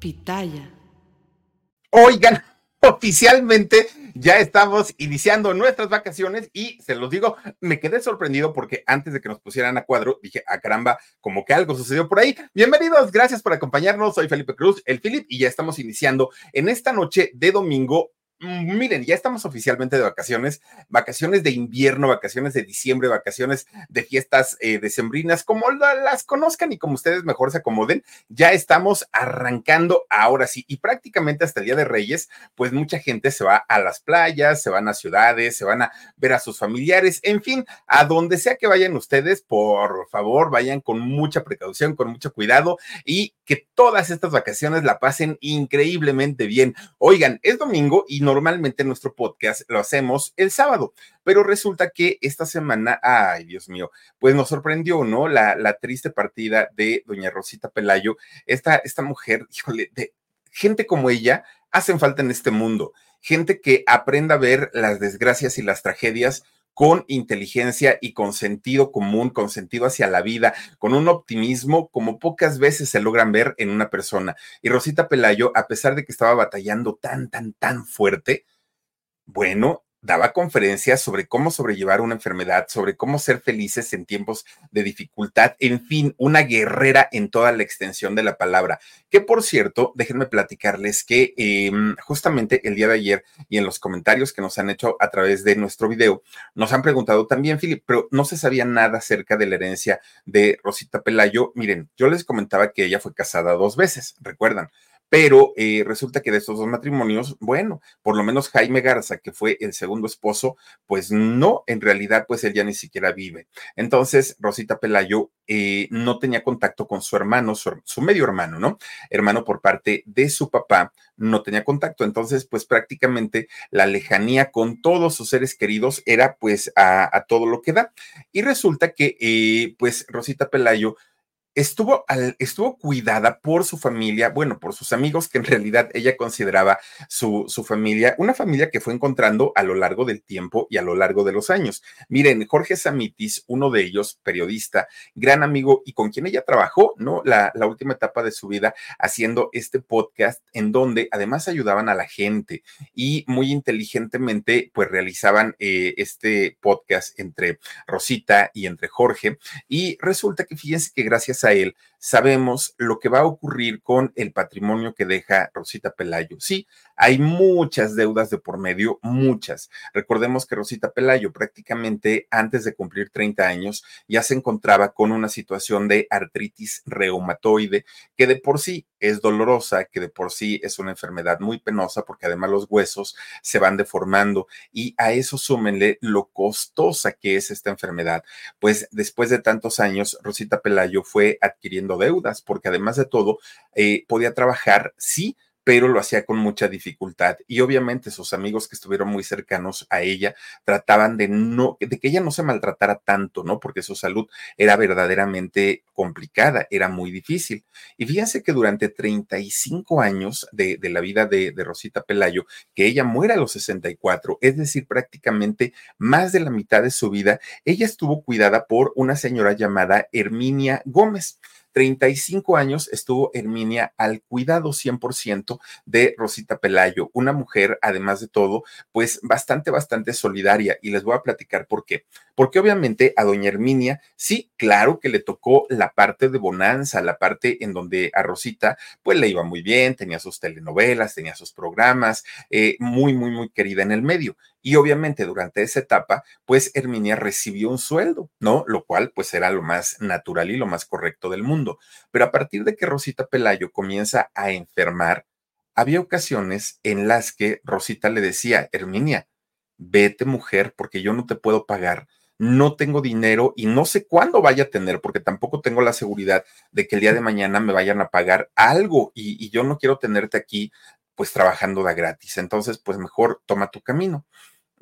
Pitaya. Oigan, oficialmente ya estamos iniciando nuestras vacaciones y se los digo, me quedé sorprendido porque antes de que nos pusieran a cuadro dije, a ah, caramba, como que algo sucedió por ahí. Bienvenidos, gracias por acompañarnos. Soy Felipe Cruz, el Philip, y ya estamos iniciando en esta noche de domingo miren, ya estamos oficialmente de vacaciones, vacaciones de invierno, vacaciones de diciembre, vacaciones de fiestas eh, decembrinas, como las conozcan y como ustedes mejor se acomoden, ya estamos arrancando ahora sí y prácticamente hasta el Día de Reyes, pues mucha gente se va a las playas, se van a ciudades, se van a ver a sus familiares, en fin, a donde sea que vayan ustedes, por favor, vayan con mucha precaución, con mucho cuidado y que todas estas vacaciones la pasen increíblemente bien. Oigan, es domingo y no normalmente nuestro podcast lo hacemos el sábado, pero resulta que esta semana, ay Dios mío, pues nos sorprendió, ¿no? La, la triste partida de doña Rosita Pelayo, esta, esta mujer, híjole, de gente como ella hacen falta en este mundo, gente que aprenda a ver las desgracias y las tragedias con inteligencia y con sentido común, con sentido hacia la vida, con un optimismo como pocas veces se logran ver en una persona. Y Rosita Pelayo, a pesar de que estaba batallando tan, tan, tan fuerte, bueno, daba conferencias sobre cómo sobrellevar una enfermedad, sobre cómo ser felices en tiempos de dificultad, en fin, una guerrera en toda la extensión de la palabra. Que por cierto, déjenme platicarles que em, justamente el día de ayer y en los comentarios que nos han hecho a través de nuestro video, nos han preguntado también, Philip, pero no se sabía nada acerca de la herencia de Rosita Pelayo. Miren, yo les comentaba que ella fue casada dos veces, recuerdan pero eh, resulta que de estos dos matrimonios, bueno, por lo menos Jaime Garza, que fue el segundo esposo, pues no, en realidad, pues él ya ni siquiera vive. Entonces, Rosita Pelayo eh, no tenía contacto con su hermano, su, medio hermano, ¿no? Hermano por parte de su papá, no tenía contacto. Entonces, pues prácticamente la lejanía con todos sus seres queridos era pues a, todo lo que da. Y resulta que, eh, pues, Rosita Pelayo estuvo, estuvo cuidada por su familia, bueno, por sus amigos que en realidad ella consideraba su, su familia, una familia que fue encontrando a lo largo del tiempo y a lo largo de los años. Miren, Jorge Samitis, uno de ellos, periodista, gran amigo y con quien ella trabajó, ¿no? La, la última etapa de su vida haciendo este podcast en donde además ayudaban a la gente y muy inteligentemente pues realizaban eh, este podcast entre Rosita y entre Jorge y resulta que fíjense que gracias él, sabemos lo que va a ocurrir con el patrimonio que deja Rosita Pelayo. Sí, hay muchas deudas de por medio, muchas. Recordemos que Rosita Pelayo prácticamente antes de cumplir 30 años ya se encontraba con una situación de artritis reumatoide que de por sí es dolorosa, que de por sí es una enfermedad muy penosa porque además los huesos se van deformando y a eso súmenle lo costosa que es esta enfermedad. Pues después de tantos años, Rosita Pelayo fue adquiriendo deudas porque además de todo eh, podía trabajar, sí, pero lo hacía con mucha dificultad. Y obviamente sus amigos que estuvieron muy cercanos a ella trataban de no, de que ella no se maltratara tanto, ¿no? Porque su salud era verdaderamente complicada, era muy difícil. Y fíjense que durante 35 años de, de la vida de, de, Rosita Pelayo, que ella muera a los 64, es decir, prácticamente más de la mitad de su vida, ella estuvo cuidada por una señora llamada Herminia Gómez. 35 años estuvo Herminia al cuidado 100% de Rosita Pelayo, una mujer, además de todo, pues bastante, bastante solidaria. Y les voy a platicar por qué. Porque obviamente a doña Herminia, sí, claro que le tocó la parte de bonanza, la parte en donde a Rosita, pues le iba muy bien, tenía sus telenovelas, tenía sus programas, eh, muy, muy, muy querida en el medio. Y obviamente durante esa etapa, pues Herminia recibió un sueldo, ¿no? Lo cual pues era lo más natural y lo más correcto del mundo. Pero a partir de que Rosita Pelayo comienza a enfermar, había ocasiones en las que Rosita le decía, Herminia, vete mujer porque yo no te puedo pagar, no tengo dinero y no sé cuándo vaya a tener porque tampoco tengo la seguridad de que el día de mañana me vayan a pagar algo y, yo no quiero tenerte aquí pues trabajando de gratis. Entonces, pues mejor toma tu camino.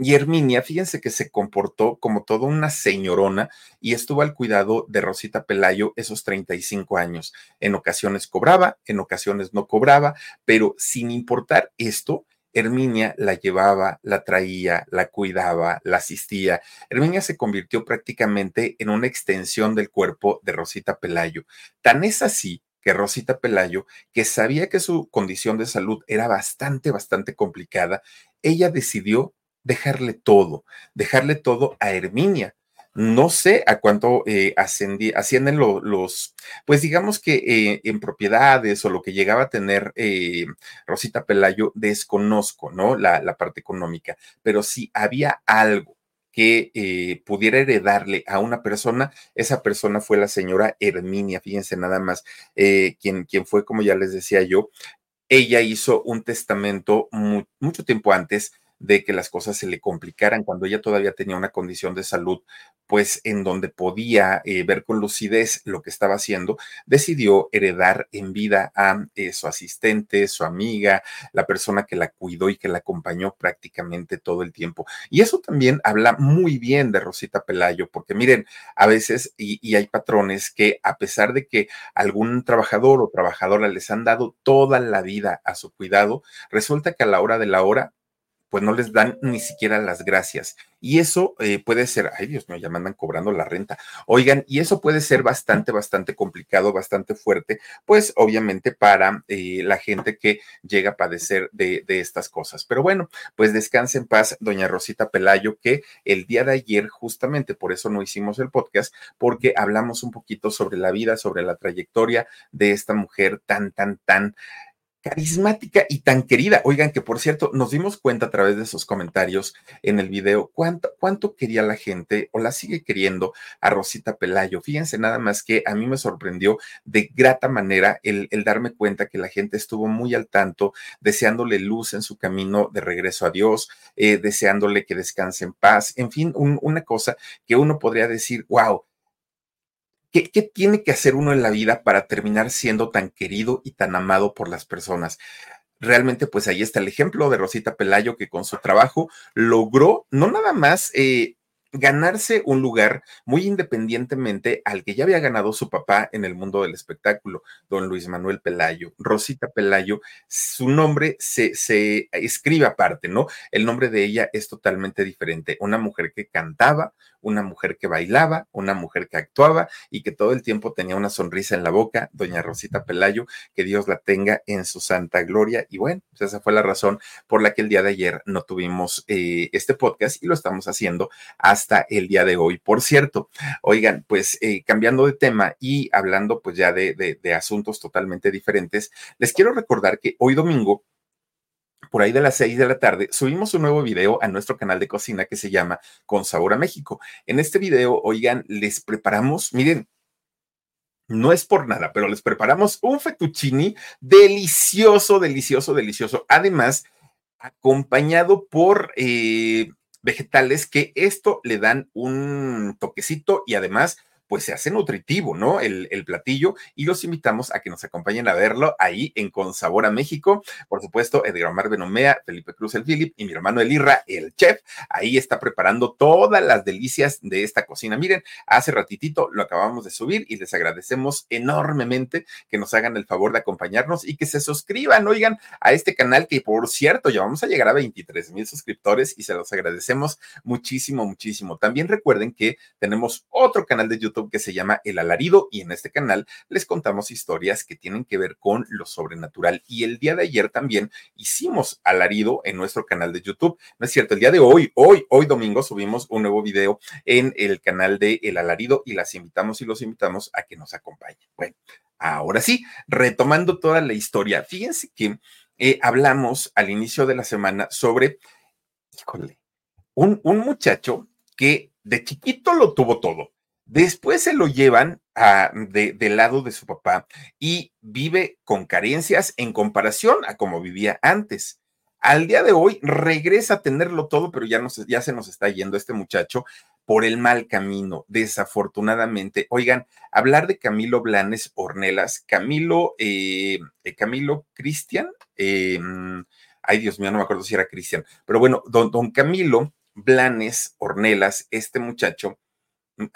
Y Herminia, fíjense que se comportó como toda una señorona y estuvo al cuidado de Rosita Pelayo esos 35 años. En ocasiones cobraba, en ocasiones no cobraba, pero sin importar esto, Herminia la llevaba, la traía, la cuidaba, la asistía. Herminia se convirtió prácticamente en una extensión del cuerpo de Rosita Pelayo. Tan es así que Rosita Pelayo, que sabía que su condición de salud era bastante, bastante complicada, ella decidió dejarle todo, dejarle todo a Herminia. No sé a cuánto eh, ascienden los, pues digamos que eh, en propiedades o lo que llegaba a tener eh, Rosita Pelayo, desconozco, ¿no? La, parte económica, pero si había algo que eh, pudiera heredarle a una persona, esa persona fue la señora Herminia, fíjense nada más, eh, quien fue, como ya les decía yo, ella hizo un testamento mucho tiempo antes de que las cosas se le complicaran cuando ella todavía tenía una condición de salud, pues en donde podía eh, ver con lucidez lo que estaba haciendo, decidió heredar en vida a eh, su asistente, su amiga, la persona que la cuidó y que la acompañó prácticamente todo el tiempo. Y eso también habla muy bien de Rosita Pelayo, porque miren, a veces, y, y hay patrones que a pesar de que algún trabajador o trabajadora les han dado toda la vida a su cuidado, resulta que a la hora de la hora pues no les dan ni siquiera las gracias. Y eso eh, puede ser, ay Dios mío, ya me andan cobrando la renta. Oigan, y eso puede ser bastante, bastante complicado, bastante fuerte, pues obviamente para eh, la gente que llega a padecer de, de, estas cosas. Pero bueno, pues descanse en paz, doña Rosita Pelayo, que el día de ayer, justamente por eso no hicimos el podcast, porque hablamos un poquito sobre la vida, sobre la trayectoria de esta mujer tan, tan, tan carismática y tan querida. Oigan, que por cierto, nos dimos cuenta a través de sus comentarios en el video cuánto, cuánto quería la gente o la sigue queriendo a Rosita Pelayo. Fíjense nada más que a mí me sorprendió de grata manera el, darme cuenta que la gente estuvo muy al tanto, deseándole luz en su camino de regreso a Dios, eh, deseándole que descanse en paz, en fin, un, una cosa que uno podría decir, wow, ¿Qué, tiene que hacer uno en la vida para terminar siendo tan querido y tan amado por las personas? Realmente, pues ahí está el ejemplo de Rosita Pelayo, que con su trabajo logró no nada más eh, ganarse un lugar muy independientemente al que ya había ganado su papá en el mundo del espectáculo, don Luis Manuel Pelayo. Rosita Pelayo, su nombre se, se escribe aparte, ¿no? El nombre de ella es totalmente diferente. Una mujer que cantaba, una mujer que bailaba, una mujer que actuaba y que todo el tiempo tenía una sonrisa en la boca, doña Rosita Pelayo, que Dios la tenga en su santa gloria. Y bueno, pues esa fue la razón por la que el día de ayer no tuvimos eh, este podcast y lo estamos haciendo hasta el día de hoy. Por cierto, oigan, pues eh, cambiando de tema y hablando pues ya de, asuntos totalmente diferentes, les quiero recordar que hoy domingo por ahí de las seis de la tarde, subimos un nuevo video a nuestro canal de cocina que se llama Con Sabor a México. En este video, oigan, les preparamos, miren, no es por nada, pero les preparamos un fettuccini delicioso, delicioso, delicioso. Además, acompañado por eh, vegetales que esto le dan un toquecito y además pues se hace nutritivo, ¿no? El, platillo y los invitamos a que nos acompañen a verlo ahí en Con Sabor a México. Por supuesto, Edgar Omar Benomea, Felipe Cruz el Philip y mi hermano Elirra, el chef, ahí está preparando todas las delicias de esta cocina. Miren, hace ratitito lo acabamos de subir y les agradecemos enormemente que nos hagan el favor de acompañarnos y que se suscriban, oigan, a este canal que por cierto ya vamos a llegar a 23 mil suscriptores y se los agradecemos muchísimo, muchísimo. También recuerden que tenemos otro canal de YouTube que se llama El Alarido y en este canal les contamos historias que tienen que ver con lo sobrenatural. Y el día de ayer también hicimos Alarido en nuestro canal de YouTube. No es cierto, el día de hoy, hoy, hoy domingo subimos un nuevo video en el canal de El Alarido y las invitamos y los invitamos a que nos acompañen. Bueno, ahora sí, retomando toda la historia, fíjense que eh, hablamos al inicio de la semana sobre, híjole, un, un muchacho que de chiquito lo tuvo todo Después se lo llevan de, del lado de su papá y vive con carencias en comparación a como vivía antes. Al día de hoy regresa a tenerlo todo, pero ya, ya se nos está yendo este muchacho por el mal camino, desafortunadamente. Oigan, hablar de Camilo Blanes Ornelas, Camilo, eh, eh Camilo Cristian, eh, ay Dios mío, no me acuerdo si era Cristian, pero bueno, don, don Camilo Blanes Ornelas, este muchacho,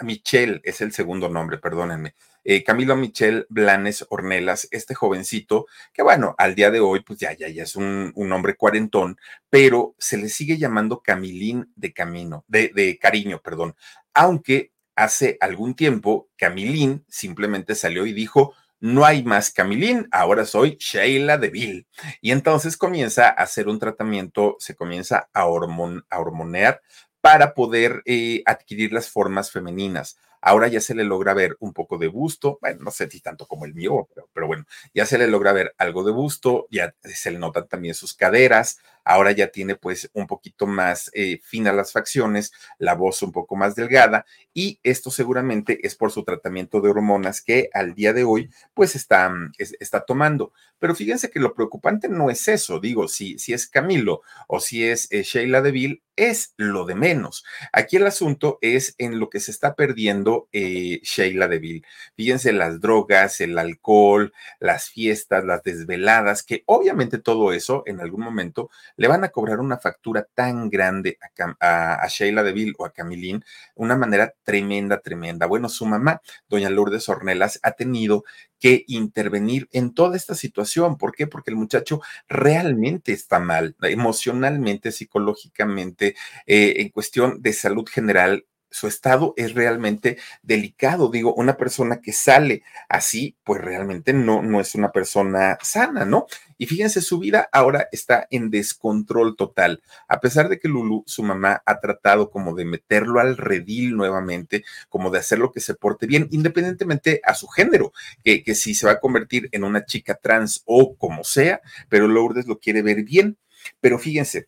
Michel es el segundo nombre, perdónenme. Eh, Camilo Michel Blanes Ornelas, este jovencito, que bueno, al día de hoy, pues ya, ya, ya es un, un hombre cuarentón, pero se le sigue llamando Camilín de camino, de, cariño, perdón. Aunque hace algún tiempo Camilín simplemente salió y dijo, no hay más Camilín, ahora soy Sheila Deville. Y entonces comienza a hacer un tratamiento, se comienza a, hormon, a hormonear para poder eh, adquirir las formas femeninas. Ahora ya se le logra ver un poco de busto, bueno, no sé si tanto como el mío, pero, pero, bueno, ya se le logra ver algo de busto, ya se le notan también sus caderas, ahora ya tiene pues un poquito más eh, finas las facciones, la voz un poco más delgada y esto seguramente es por su tratamiento de hormonas que al día de hoy pues está, mm, está tomando. Pero fíjense que lo preocupante no es eso, digo, si, si es Camilo o si es eh, Sheila Deville, es lo de menos. Aquí el asunto es en lo que se está perdiendo eh, Sheila Deville. Fíjense las drogas, el alcohol, las fiestas, las desveladas, que obviamente todo eso en algún momento le van a cobrar una factura tan grande a, Sheila Deville o a Camilín, una manera tremenda, tremenda. Bueno, su mamá, doña Lourdes Ornelas, ha tenido que intervenir en toda esta situación. ¿Por qué? Porque el muchacho realmente está mal, emocionalmente, psicológicamente, eh, en cuestión de salud general, su estado es realmente delicado. Digo, una persona que sale así, pues realmente no, no es una persona sana, ¿no? Y fíjense, su vida ahora está en descontrol total. A pesar de que Lulu, su mamá, ha tratado como de meterlo al redil nuevamente, como de hacer lo que se porte bien, independientemente a su género, que, que si se va a convertir en una chica trans o como sea, pero Lourdes lo quiere ver bien. Pero fíjense,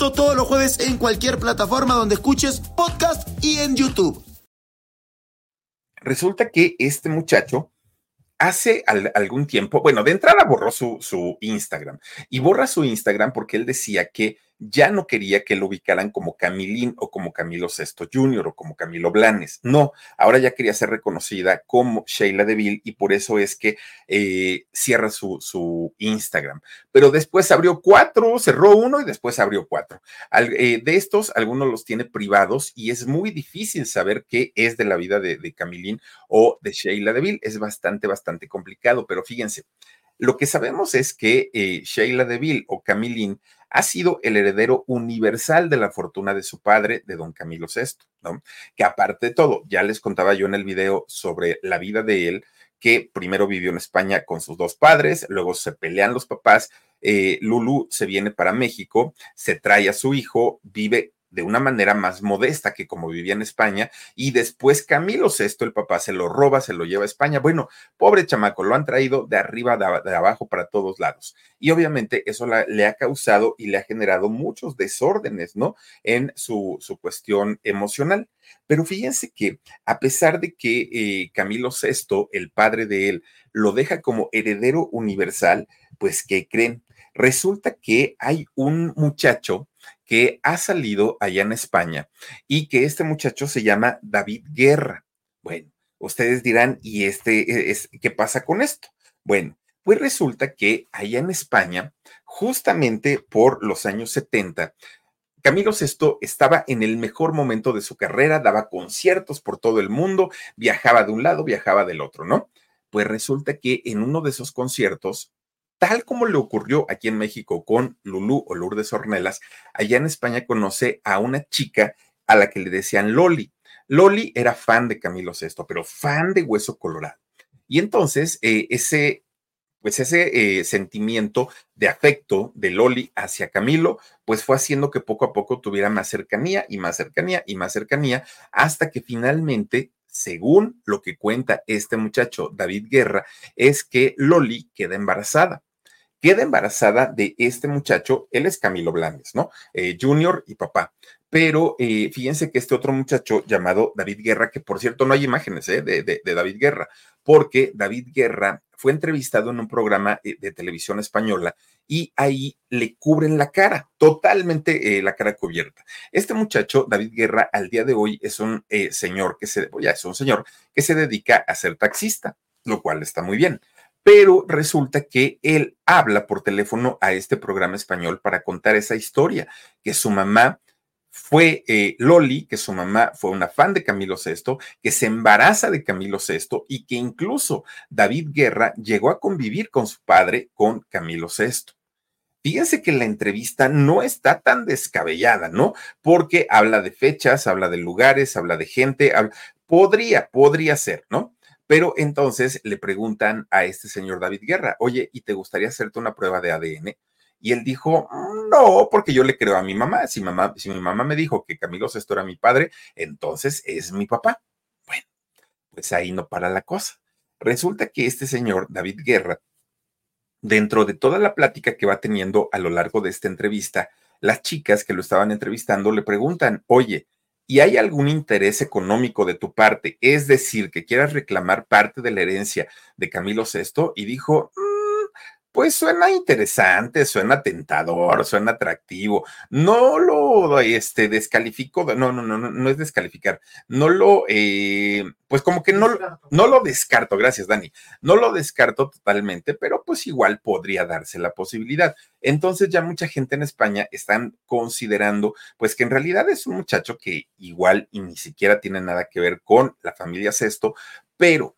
Todos los jueves en cualquier plataforma donde escuches podcast y en YouTube. Resulta que este muchacho hace algún tiempo, bueno, de entrada borró su, su Instagram y borra su Instagram porque él decía que ya no quería que lo ubicaran como Camilín o como Camilo Sesto Jr. o como Camilo Blanes. No, ahora ya quería ser reconocida como Sheila Deville y por eso es que eh, cierra su, su, Instagram. Pero después abrió cuatro, cerró uno y después abrió cuatro. Eh, de estos, algunos los tiene privados y es muy difícil saber qué es de la vida de, de Camilín o de Sheila Deville. Es bastante, bastante complicado, pero fíjense. Lo que sabemos es que eh, Sheila Deville o Camilín ha sido el heredero universal de la fortuna de su padre, de don Camilo VI, ¿no? Que aparte de todo, ya les contaba yo en el video sobre la vida de él, que primero vivió en España con sus dos padres, luego se pelean los papás, eh, Lulu se viene para México, se trae a su hijo, vive de una manera más modesta que como vivía en España, y después Camilo VI, el papá, se lo roba, se lo lleva a España. Bueno, pobre chamaco, lo han traído de arriba, de, abajo, para todos lados. Y obviamente eso le ha causado y le ha generado muchos desórdenes, ¿no? En su, su cuestión emocional. Pero fíjense que a pesar de que eh, Camilo VI, el padre de él, lo deja como heredero universal, pues ¿qué creen? Resulta que hay un muchacho que ha salido allá en España y que este muchacho se llama David Guerra. Bueno, ustedes dirán, ¿y este es, qué pasa con esto? Bueno, pues resulta que allá en España, justamente por los años 70, Camilo VI estaba en el mejor momento de su carrera, daba conciertos por todo el mundo, viajaba de un lado, viajaba del otro, ¿no? Pues resulta que en uno de esos conciertos tal como le ocurrió aquí en México con Lulú o Lourdes Ornelas, allá en España conoce a una chica a la que le decían Loli. Loli era fan de Camilo VI, pero fan de Hueso Colorado. Y entonces eh, ese, pues ese eh, sentimiento de afecto de Loli hacia Camilo, pues fue haciendo que poco a poco tuviera más cercanía y más cercanía y más cercanía, hasta que finalmente según lo que cuenta este muchacho David Guerra, es que Loli queda embarazada queda embarazada de este muchacho, él es Camilo Blanes, ¿no? Eh, junior y papá. Pero eh, fíjense que este otro muchacho llamado David Guerra, que por cierto no hay imágenes ¿eh? de, David Guerra, porque David Guerra fue entrevistado en un programa de televisión española y ahí le cubren la cara, totalmente la cara cubierta. Este muchacho, David Guerra, al día de hoy es un señor que se, ya es un señor que se dedica a ser taxista, lo cual está muy bien pero resulta que él habla por teléfono a este programa español para contar esa historia, que su mamá fue eh, Loli, que su mamá fue una fan de Camilo VI, que se embaraza de Camilo VI y que incluso David Guerra llegó a convivir con su padre, con Camilo VI. Fíjense que la entrevista no está tan descabellada, ¿no? Porque habla de fechas, habla de lugares, habla de gente, podría, podría ser, ¿no? Pero entonces le preguntan a este señor David Guerra, oye, ¿y te gustaría hacerte una prueba de ADN? Y él dijo, no, porque yo le creo a mi mamá. Si, mamá, si mi mamá me dijo que Camilo Sesto era mi padre, entonces es mi papá. Bueno, pues ahí no para la cosa. Resulta que este señor, David Guerra, dentro de toda la plática que va teniendo a lo largo de esta entrevista, las chicas que lo estaban entrevistando le preguntan, oye, ¿y hay algún interés económico de tu parte? Es decir, que quieras reclamar parte de la herencia de Camilo VI. Y dijo, pues suena interesante, suena tentador, suena atractivo. No lo este, descalifico, no, no, no, no, no es descalificar. No lo, eh, pues como que no, no lo descarto, gracias Dani. No lo descarto totalmente, pero pues igual podría darse la posibilidad. Entonces ya mucha gente en España están considerando, pues que en realidad es un muchacho que igual y ni siquiera tiene nada que ver con la familia Sexto, pero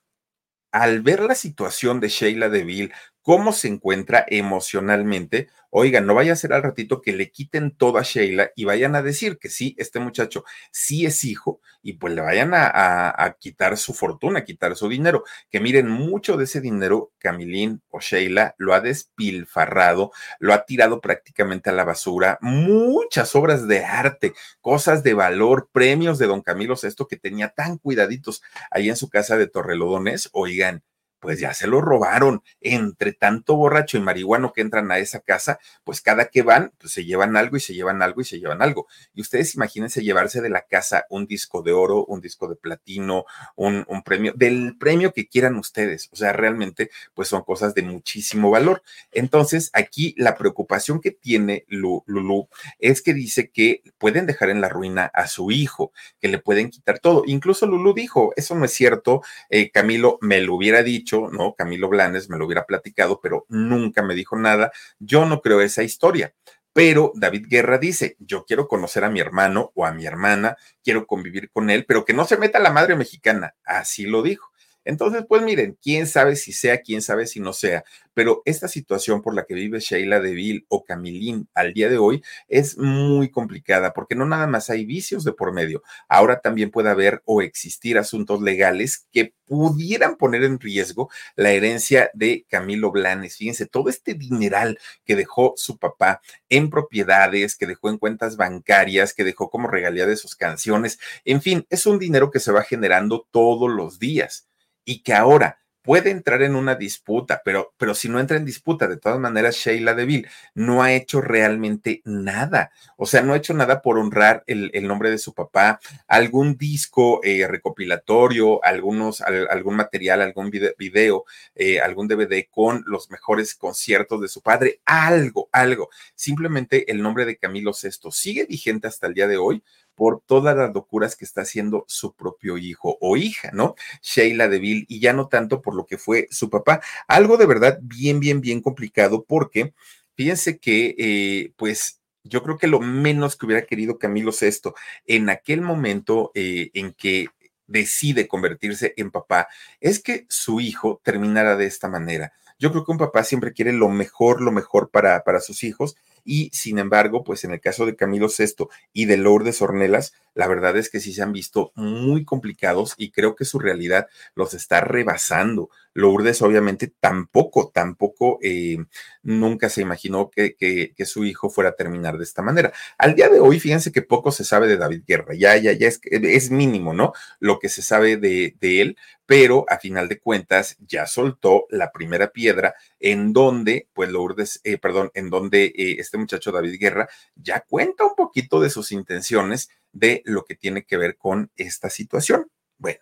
al ver la situación de Sheila Deville, cómo se encuentra emocionalmente, oigan, no vaya a ser al ratito que le quiten todo a Sheila y vayan a decir que sí, este muchacho sí es hijo y pues le vayan a, quitar su fortuna, a quitar su dinero. Que miren, mucho de ese dinero, Camilín o Sheila lo ha despilfarrado, lo ha tirado prácticamente a la basura, muchas obras de arte, cosas de valor, premios de don Camilo Sesto que tenía tan cuidaditos ahí en su casa de Torrelodones, oigan pues ya se lo robaron. Entre tanto borracho y marihuano que entran a esa casa, pues cada que van, pues se llevan algo y se llevan algo y se llevan algo. Y ustedes imagínense llevarse de la casa un disco de oro, un disco de platino, un, premio, del premio que quieran ustedes. O sea, realmente, pues son cosas de muchísimo valor. Entonces, aquí la preocupación que tiene Lulu es que dice que pueden dejar en la ruina a su hijo, que le pueden quitar todo. Incluso Lulu dijo, eso no es cierto, eh, Camilo me lo hubiera dicho ¿no? Camilo Blanes me lo hubiera platicado, pero nunca me dijo nada. Yo no creo esa historia. Pero David Guerra dice, yo quiero conocer a mi hermano o a mi hermana, quiero convivir con él, pero que no se meta la madre mexicana. Así lo dijo. Entonces, pues miren, quién sabe si sea, quién sabe si no sea, pero esta situación por la que vive Sheila Deville o Camilín al día de hoy es muy complicada porque no nada más hay vicios de por medio, ahora también puede haber o existir asuntos legales que pudieran poner en riesgo la herencia de Camilo Blanes. Fíjense, todo este dineral que dejó su papá en propiedades, que dejó en cuentas bancarias, que dejó como regalía de sus canciones, en fin, es un dinero que se va generando todos los días y que ahora puede entrar en una disputa, pero, pero si no entra en disputa, de todas maneras, Sheila Deville no ha hecho realmente nada. O sea, no ha hecho nada por honrar el, nombre de su papá, algún disco eh, recopilatorio, algunos, algún material, algún video, eh, algún DVD con los mejores conciertos de su padre, algo, algo. Simplemente el nombre de Camilo VI sigue vigente hasta el día de hoy por todas las locuras que está haciendo su propio hijo o hija, ¿no? Sheila Deville, y ya no tanto por lo que fue su papá. Algo de verdad bien, bien, bien complicado porque fíjense que, eh, pues, yo creo que lo menos que hubiera querido Camilo VI en aquel momento eh, en que decide convertirse en papá es que su hijo terminara de esta manera. Yo creo que un papá siempre quiere lo mejor, lo mejor para, para sus hijos y sin embargo, pues en el caso de Camilo VI y de Lourdes Ornelas, la verdad es que sí se han visto muy complicados y creo que su realidad los está rebasando. Lourdes obviamente tampoco, tampoco eh, nunca se imaginó que, que, su hijo fuera a terminar de esta manera. Al día de hoy, fíjense que poco se sabe de David Guerra, ya, ya, ya es, mínimo, ¿no? Lo que se sabe de él, pero a final de cuentas ya soltó la primera piedra en donde, pues Lourdes, eh, perdón, en donde eh, este muchacho David Guerra ya cuenta un poquito de sus intenciones de lo que tiene que ver con esta situación. Bueno,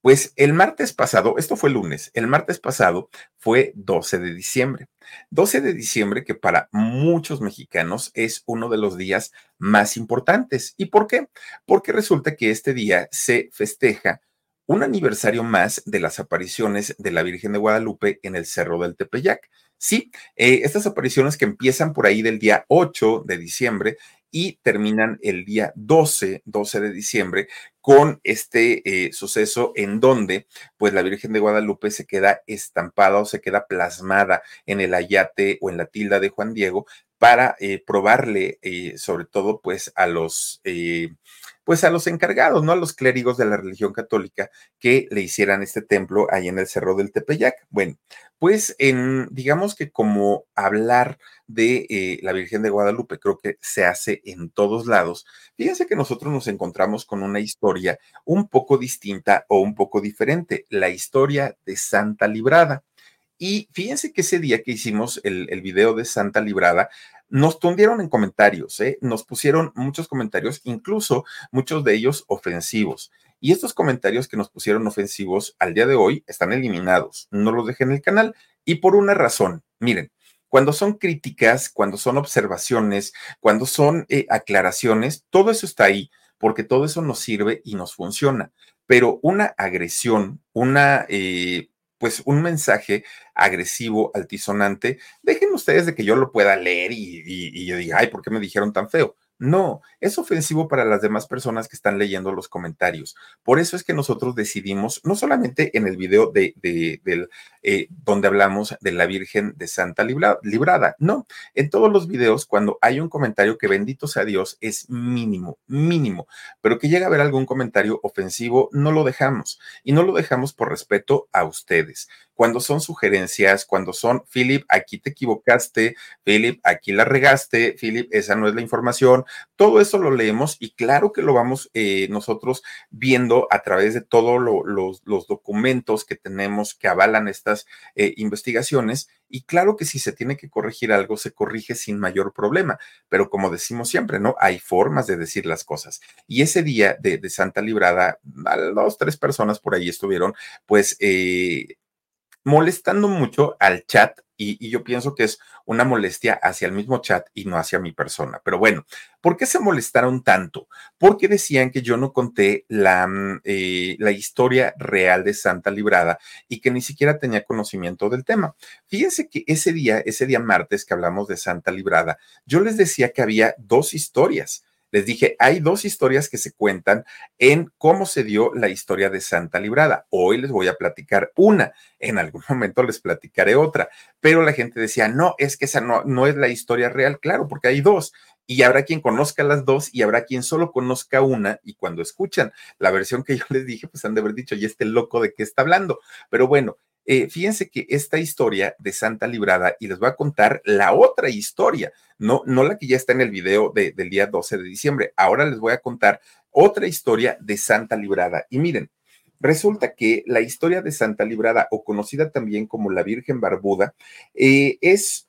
pues el martes pasado, esto fue lunes, el martes pasado fue 12 de diciembre. 12 de diciembre que para muchos mexicanos es uno de los días más importantes. ¿Y por qué? Porque resulta que este día se festeja un aniversario más de las apariciones de la Virgen de Guadalupe en el Cerro del Tepeyac. Sí, eh, estas apariciones que empiezan por ahí del día 8 de diciembre y terminan el día 12, 12 de diciembre, con este eh, suceso en donde pues la Virgen de Guadalupe se queda estampada o se queda plasmada en el ayate o en la tilda de Juan Diego para eh, probarle sobre todo pues a los pues a los encargados, ¿no? A los clérigos de la religión católica que le hicieran este templo ahí en el Cerro del Tepeyac. Bueno, pues en, digamos que como hablar de eh, la Virgen de Guadalupe, creo que se hace en todos lados. Fíjense que nosotros nos encontramos con una historia un poco distinta o un poco diferente, la historia de Santa Librada. Y fíjense que ese día que hicimos el, el video de Santa Librada, nos tundieron en comentarios, ¿eh? nos pusieron muchos comentarios, incluso muchos de ellos ofensivos. Y estos comentarios que nos pusieron ofensivos al día de hoy están eliminados. No los dejé en el canal. Y por una razón, miren, cuando son críticas, cuando son observaciones, cuando son eh, aclaraciones, todo eso está ahí, porque todo eso nos sirve y nos funciona. Pero una agresión, una eh, pues un mensaje agresivo, altisonante, dejen ustedes de que yo lo pueda leer y, y, y diga, ay, ¿por qué me dijeron tan feo? No, es ofensivo para las demás personas que están leyendo los comentarios. Por eso es que nosotros decidimos, no solamente en el video de, eh, donde hablamos de la Virgen de Santa Librada, no, en todos los videos, cuando hay un comentario que bendito sea Dios, es mínimo, mínimo, pero que llega a haber algún comentario ofensivo, no lo dejamos. Y no lo dejamos por respeto a ustedes cuando son sugerencias, cuando son, Philip, aquí te equivocaste, Philip, aquí la regaste, Philip, esa no es la información, todo eso lo leemos y claro que lo vamos eh, nosotros viendo a través de todos los, documentos que tenemos que avalan estas eh, investigaciones y claro que si se tiene que corregir algo, se corrige sin mayor problema, pero como decimos siempre, ¿no? Hay formas de decir las cosas. Y ese día de, Santa Librada, dos, tres personas por ahí estuvieron, pues... Eh, molestando mucho al chat y, yo pienso que es una molestia hacia el mismo chat y no hacia mi persona. Pero bueno, ¿por qué se molestaron tanto? Porque decían que yo no conté la, mm, eh, la historia real de Santa Librada y que ni siquiera tenía conocimiento del tema. Fíjense que ese día, ese día martes que hablamos de Santa Librada, yo les decía que había dos historias les dije, hay dos historias que se cuentan en cómo se dio la historia de Santa Librada. Hoy les voy a platicar una, en algún momento les platicaré otra, pero la gente decía, no, es que esa no, no es la historia real, claro, porque hay dos. Y habrá quien conozca las dos y habrá quien solo conozca una y cuando escuchan la versión que yo les dije, pues han de haber dicho, y este loco de qué está hablando. Pero bueno, eh, fíjense que esta historia de Santa Librada, y les voy a contar la otra historia, no, no la que ya está en el video del día 12 de diciembre, ahora les voy a contar otra historia de Santa Librada. Y miren, resulta que la historia de Santa Librada, o conocida también como la Virgen Barbuda, eh, es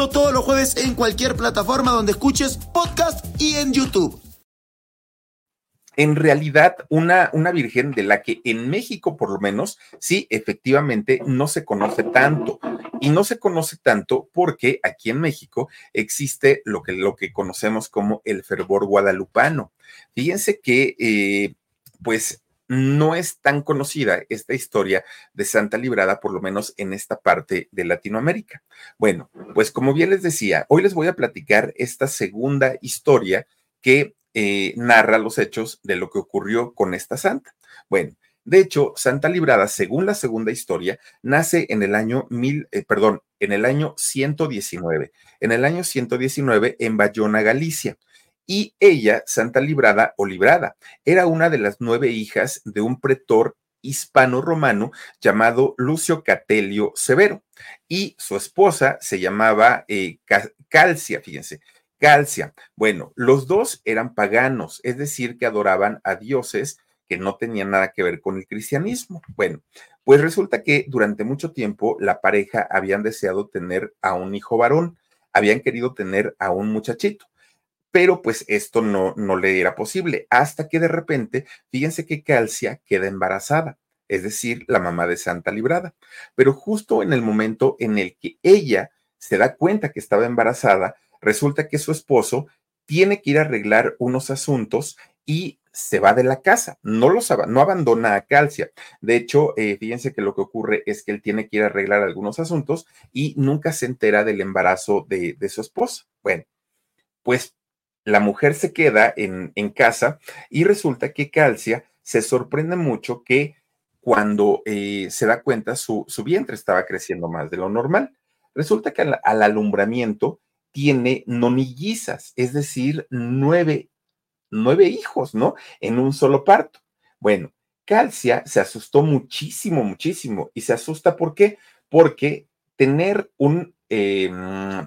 todos los jueves en cualquier plataforma donde escuches podcast y en YouTube. En realidad, una, una virgen de la que en México, por lo menos, sí, efectivamente, no se conoce tanto. Y no se conoce tanto porque aquí en México existe lo que, lo que conocemos como el fervor guadalupano. Fíjense que, eh, pues, no es tan conocida esta historia de Santa Librada, por lo menos en esta parte de Latinoamérica. Bueno, pues como bien les decía, hoy les voy a platicar esta segunda historia que eh, narra los hechos de lo que ocurrió con esta santa. Bueno, de hecho, Santa Librada, según la segunda historia, nace en el año mil, eh, perdón, en el año 119. En el año 119 en Bayona, Galicia y ella, Santa Librada o Librada, era una de las nueve hijas de un pretor hispano-romano llamado Lucio Catelio Severo y su esposa se llamaba eh, Calcia, fíjense, Calcia. Bueno, los dos eran paganos, es decir, que adoraban a dioses que no tenía nada que ver con el cristianismo. Bueno, pues resulta que durante mucho tiempo la pareja habían deseado tener a un hijo varón, habían querido tener a un muchachito pero pues esto no, no le era posible, hasta que de repente, fíjense que Calcia queda embarazada, es decir, la mamá de Santa Librada, pero justo en el momento en el que ella se da cuenta que estaba embarazada, resulta que su esposo tiene que ir a arreglar unos asuntos y se va de la casa, no, los, no abandona a Calcia. De hecho, eh, fíjense que lo que ocurre es que él tiene que ir a arreglar algunos asuntos y nunca se entera del embarazo de, de su esposa. Bueno, pues la mujer se queda en, en casa y resulta que Calcia se sorprende mucho que cuando eh, se da cuenta su, su, vientre estaba creciendo más de lo normal. Resulta que al, al alumbramiento tiene nonillizas, es decir, nueve, nueve hijos, ¿no? En un solo parto. Bueno, Calcia se asustó muchísimo, muchísimo. ¿Y se asusta por qué? Porque tener un eh,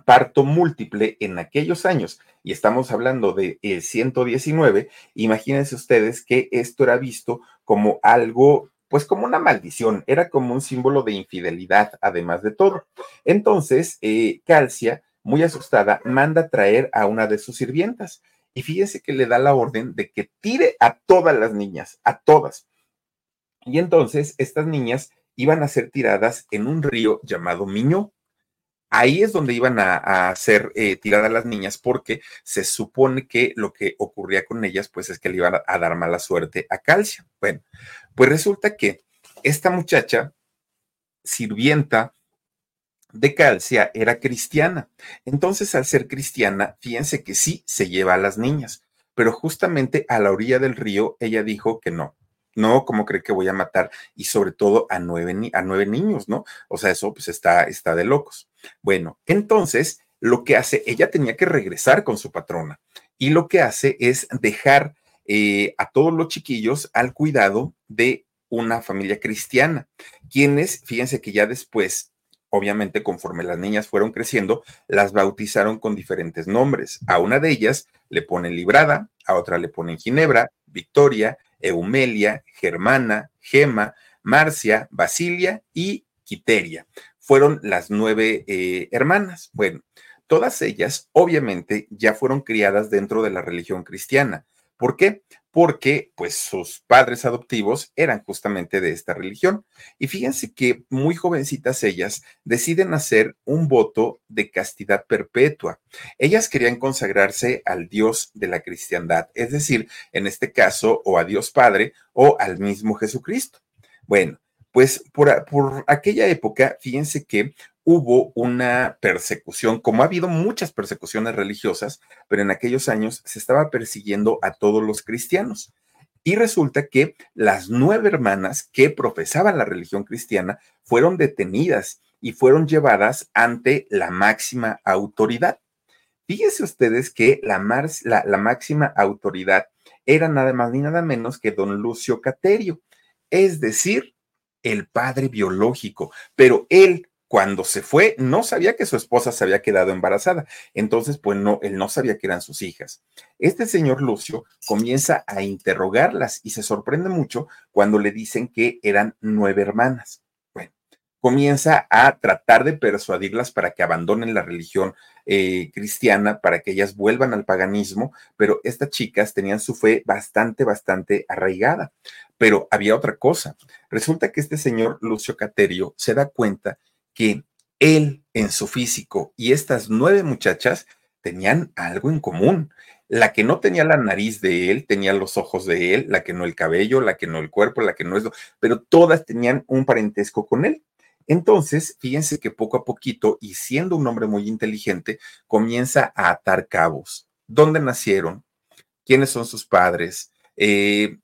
parto múltiple en aquellos años, y estamos hablando de el 119, imagínense ustedes que esto era visto como algo, pues como una maldición, era como un símbolo de infidelidad, además de todo. Entonces, eh, Calcia, muy asustada, manda traer a una de sus sirvientas. Y fíjense que le da la orden de que tire a todas las niñas, a todas. Y entonces estas niñas iban a ser tiradas en un río llamado Miñó ahí es donde iban a, ser eh, tiradas las niñas porque se supone que lo que ocurría con ellas pues es que le iban a, dar mala suerte a Calcia. Bueno, pues resulta que esta muchacha, sirvienta de Calcia, era cristiana. Entonces al ser cristiana, fíjense que sí se lleva a las niñas, pero justamente a la orilla del río ella dijo que no, no, ¿cómo cree que voy a matar? Y sobre todo a nueve, a nueve niños, ¿no? O sea, eso pues está, está de locos. Bueno, entonces lo que hace, ella tenía que regresar con su patrona y lo que hace es dejar eh, a todos los chiquillos al cuidado de una familia cristiana, quienes, fíjense que ya después obviamente conforme las niñas fueron creciendo, las bautizaron con diferentes nombres. A una de ellas le ponen Librada, a otra le ponen Ginebra, Victoria, Eumelia, Germana, Gema, Marcia, Basilia y Quiteria. Fueron las nueve eh, hermanas. Bueno, todas ellas obviamente ya fueron criadas dentro de la religión cristiana. ¿Por qué? Porque pues sus padres adoptivos eran justamente de esta religión. Y fíjense que muy jovencitas ellas deciden hacer un voto de castidad perpetua. Ellas querían consagrarse al Dios de la cristiandad, es decir, en este caso, o a Dios Padre o al mismo Jesucristo. Bueno, pues por, por, aquella época, fíjense que hubo una persecución, como ha habido muchas persecuciones religiosas, pero en aquellos años se estaba persiguiendo a todos los cristianos. Y resulta que las nueve hermanas que profesaban la religión cristiana fueron detenidas y fueron llevadas ante la máxima autoridad. Fíjense ustedes que la, la, máxima autoridad era nada más ni nada menos que don Lucio Caterio, es decir, el padre biológico, pero él cuando se fue, no sabía que su esposa se había quedado embarazada. Entonces, pues no, él no sabía que eran sus hijas. Este señor Lucio comienza a interrogarlas y se sorprende mucho cuando le dicen que eran nueve hermanas. Bueno, comienza a tratar de persuadirlas para que abandonen la religión eh, cristiana, para que ellas vuelvan al paganismo, pero estas chicas tenían su fe bastante, bastante arraigada. Pero había otra cosa. Resulta que este señor Lucio Caterio se da cuenta que él en su físico y estas nueve muchachas tenían algo en común. La que no tenía la nariz de él, tenía los ojos de él, la que no el cabello, la que no el cuerpo, la que no es, pero todas tenían un parentesco con él. Entonces, fíjense que poco a poquito, y siendo un hombre muy inteligente, comienza a atar cabos. ¿Dónde nacieron? ¿Quiénes son sus padres? Eh,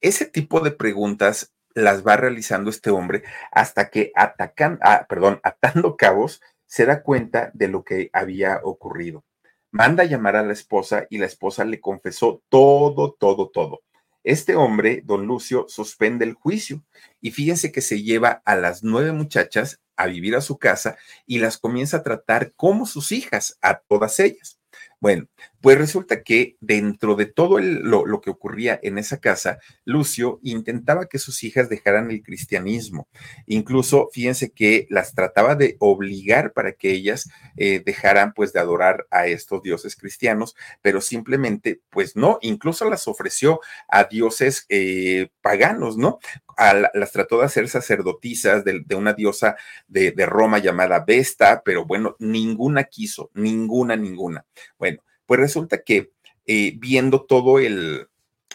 ese tipo de preguntas las va realizando este hombre hasta que atacan, ah, perdón, atando cabos, se da cuenta de lo que había ocurrido. Manda a llamar a la esposa y la esposa le confesó todo, todo, todo. Este hombre, don Lucio, suspende el juicio y fíjense que se lleva a las nueve muchachas a vivir a su casa y las comienza a tratar como sus hijas, a todas ellas. Bueno, pues resulta que dentro de todo lo, que ocurría en esa casa, Lucio intentaba que sus hijas dejaran el cristianismo. Incluso, fíjense que las trataba de obligar para que ellas eh, dejaran pues de adorar a estos dioses cristianos, pero simplemente pues no, incluso las ofreció a dioses eh, paganos, ¿no? Las trató de hacer sacerdotisas de, una diosa de, Roma llamada Vesta, pero bueno, ninguna quiso, ninguna, ninguna. Bueno, pues resulta que eh, viendo todo el,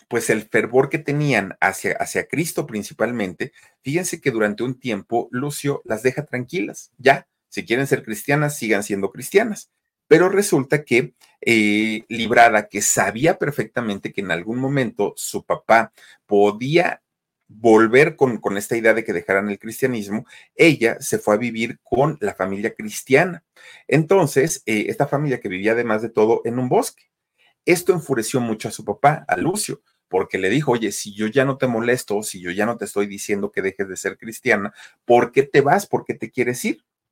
pues el fervor que tenían hacia, hacia Cristo principalmente, fíjense que durante un tiempo Lucio las deja tranquilas, ya, si quieren ser cristianas, sigan siendo cristianas. Pero resulta que eh, Librada, que sabía perfectamente que en algún momento su papá podía volver con, con, esta idea de que dejaran el cristianismo, ella se fue a vivir con la familia cristiana. Entonces, eh, esta familia que vivía además de todo en un bosque. Esto enfureció mucho a su papá, a Lucio, porque le dijo, oye, si yo ya no te molesto, si yo ya no te estoy diciendo que dejes de ser cristiana, ¿por qué te vas? ¿Por qué te quieres ir?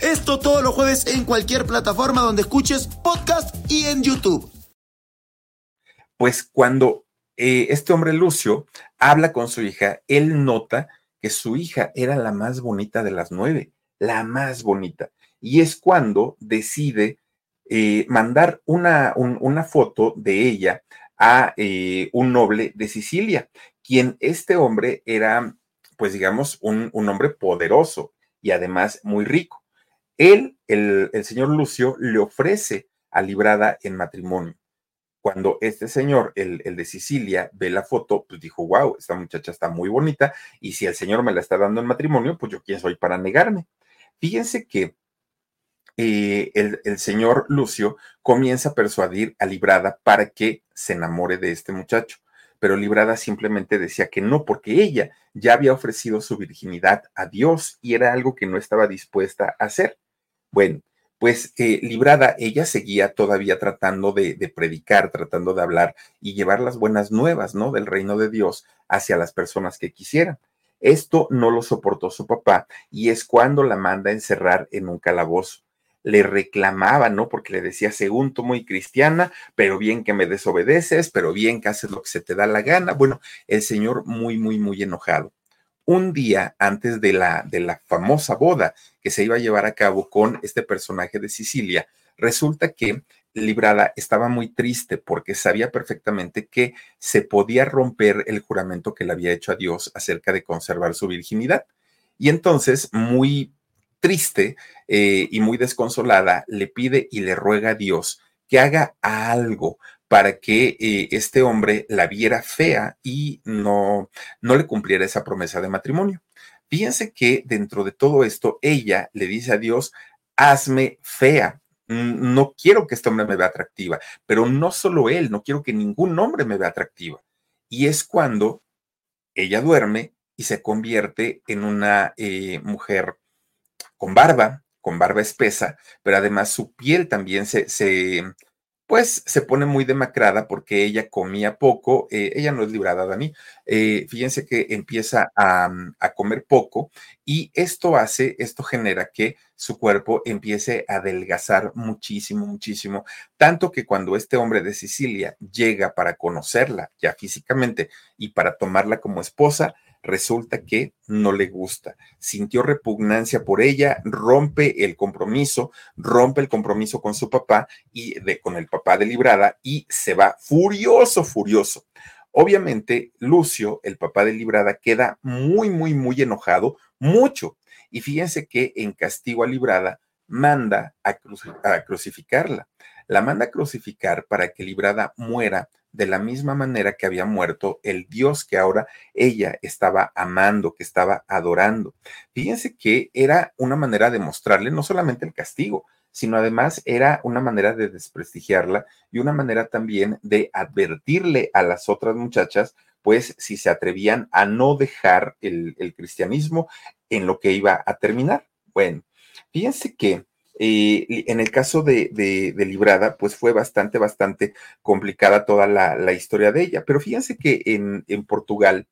Esto todos los jueves en cualquier plataforma donde escuches podcast y en YouTube. Pues cuando eh, este hombre Lucio habla con su hija, él nota que su hija era la más bonita de las nueve, la más bonita. Y es cuando decide eh, mandar una, una, foto de ella a eh, un noble de Sicilia, quien este hombre era, pues digamos, un, un hombre poderoso y además muy rico él, el, señor Lucio, le ofrece a Librada en matrimonio. Cuando este señor, el, de Sicilia, ve la foto, pues dijo, wow, esta muchacha está muy bonita y si el señor me la está dando en matrimonio, pues yo quién soy para negarme. Fíjense que eh, el, el, señor Lucio comienza a persuadir a Librada para que se enamore de este muchacho pero Librada simplemente decía que no, porque ella ya había ofrecido su virginidad a Dios y era algo que no estaba dispuesta a hacer. Bueno, pues eh, Librada, ella seguía todavía tratando de, de, predicar, tratando de hablar y llevar las buenas nuevas, ¿no? Del reino de Dios hacia las personas que quisieran. Esto no lo soportó su papá y es cuando la manda a encerrar en un calabozo le reclamaba, ¿no? Porque le decía, según tú muy cristiana, pero bien que me desobedeces, pero bien que haces lo que se te da la gana. Bueno, el señor muy, muy, muy enojado. Un día antes de la, de la famosa boda que se iba a llevar a cabo con este personaje de Sicilia, resulta que Librada estaba muy triste porque sabía perfectamente que se podía romper el juramento que le había hecho a Dios acerca de conservar su virginidad. Y entonces, muy triste eh, y muy desconsolada, le pide y le ruega a Dios que haga algo para que eh, este hombre la viera fea y no, no le cumpliera esa promesa de matrimonio. Fíjense que dentro de todo esto, ella le dice a Dios, hazme fea. No quiero que este hombre me vea atractiva, pero no solo él, no quiero que ningún hombre me vea atractiva. Y es cuando ella duerme y se convierte en una eh, mujer con barba, con barba espesa, pero además su piel también se, pues se pone muy demacrada porque ella comía poco, eh, ella no es librada, Dani, eh, fíjense que empieza a, a, comer poco y esto hace, esto genera que su cuerpo empiece a adelgazar muchísimo, muchísimo, tanto que cuando este hombre de Sicilia llega para conocerla ya físicamente y para tomarla como esposa, resulta que no le gusta. Sintió repugnancia por ella, rompe el compromiso, rompe el compromiso con su papá y de, con el papá de Librada y se va furioso, furioso. Obviamente, Lucio, el papá de Librada, queda muy, muy, muy enojado, mucho. Y fíjense que en castigo a Librada manda a, a crucificarla. La manda a crucificar para que Librada muera de la misma manera que había muerto el Dios que ahora ella estaba amando, que estaba adorando. Fíjense que era una manera de mostrarle no solamente el castigo, sino además era una manera de desprestigiarla y una manera también de advertirle a las otras muchachas, pues si se atrevían a no dejar el, cristianismo en lo que iba a terminar. Bueno, fíjense que eh, en el caso de, Librada, pues fue bastante, bastante complicada toda la, historia de ella. Pero fíjense que en, Portugal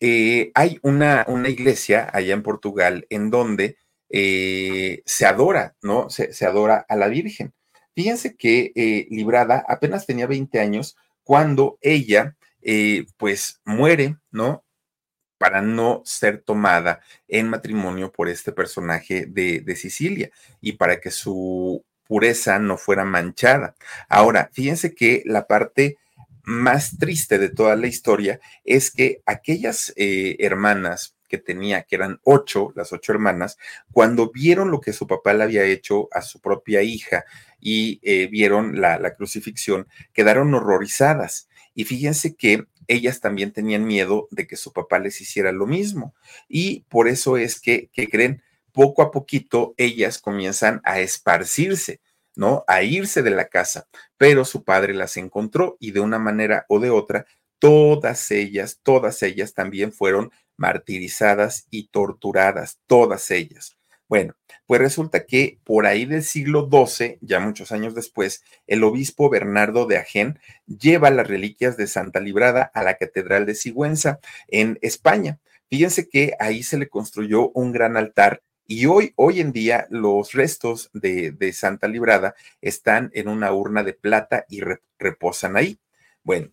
eh, hay una, una, iglesia allá en Portugal en donde eh, se adora, ¿no? Se, adora a la Virgen. Fíjense que Librada apenas tenía 20 años cuando ella, pues, muere, ¿no? Para no ser tomada en matrimonio por este personaje de, Sicilia y para que su pureza no fuera manchada. Ahora, fíjense que la parte más triste de toda la historia es que aquellas eh, hermanas que tenía, que eran ocho, las ocho hermanas, cuando vieron lo que su papá le había hecho a su propia hija y eh, vieron la, la crucifixión, quedaron horrorizadas. Y fíjense que ellas también tenían miedo de que su papá les hiciera lo mismo. Y por eso es que, que creen, poco a poquito ellas comienzan a esparcirse, ¿no? A irse de la casa, pero su padre las encontró y de una manera o de otra, todas ellas, todas ellas también fueron martirizadas y torturadas, todas ellas. Bueno, pues resulta que por ahí del siglo XII, ya muchos años después, el obispo Bernardo de Agen lleva las reliquias de Santa Librada a la Catedral de Sigüenza en España. Fíjense que ahí se le construyó un gran altar y hoy, hoy en día, los restos de, de Santa Librada están en una urna de plata y reposan ahí. Bueno,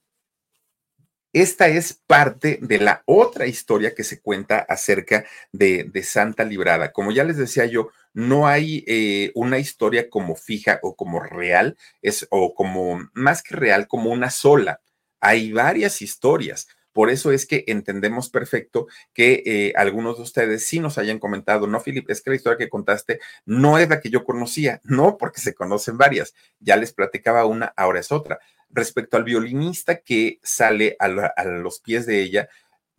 esta es parte de la otra historia que se cuenta acerca de, Santa Librada. Como ya les decía yo, no hay eh, una historia como fija o como real, es, o como más que real, como una sola. Hay varias historias. Por eso es que entendemos perfecto que eh, algunos de ustedes sí nos hayan comentado, no, Philip, es que la historia que contaste no es la que yo conocía, no, porque se conocen varias. Ya les platicaba una, ahora es otra respecto al violinista que sale a, los pies de ella,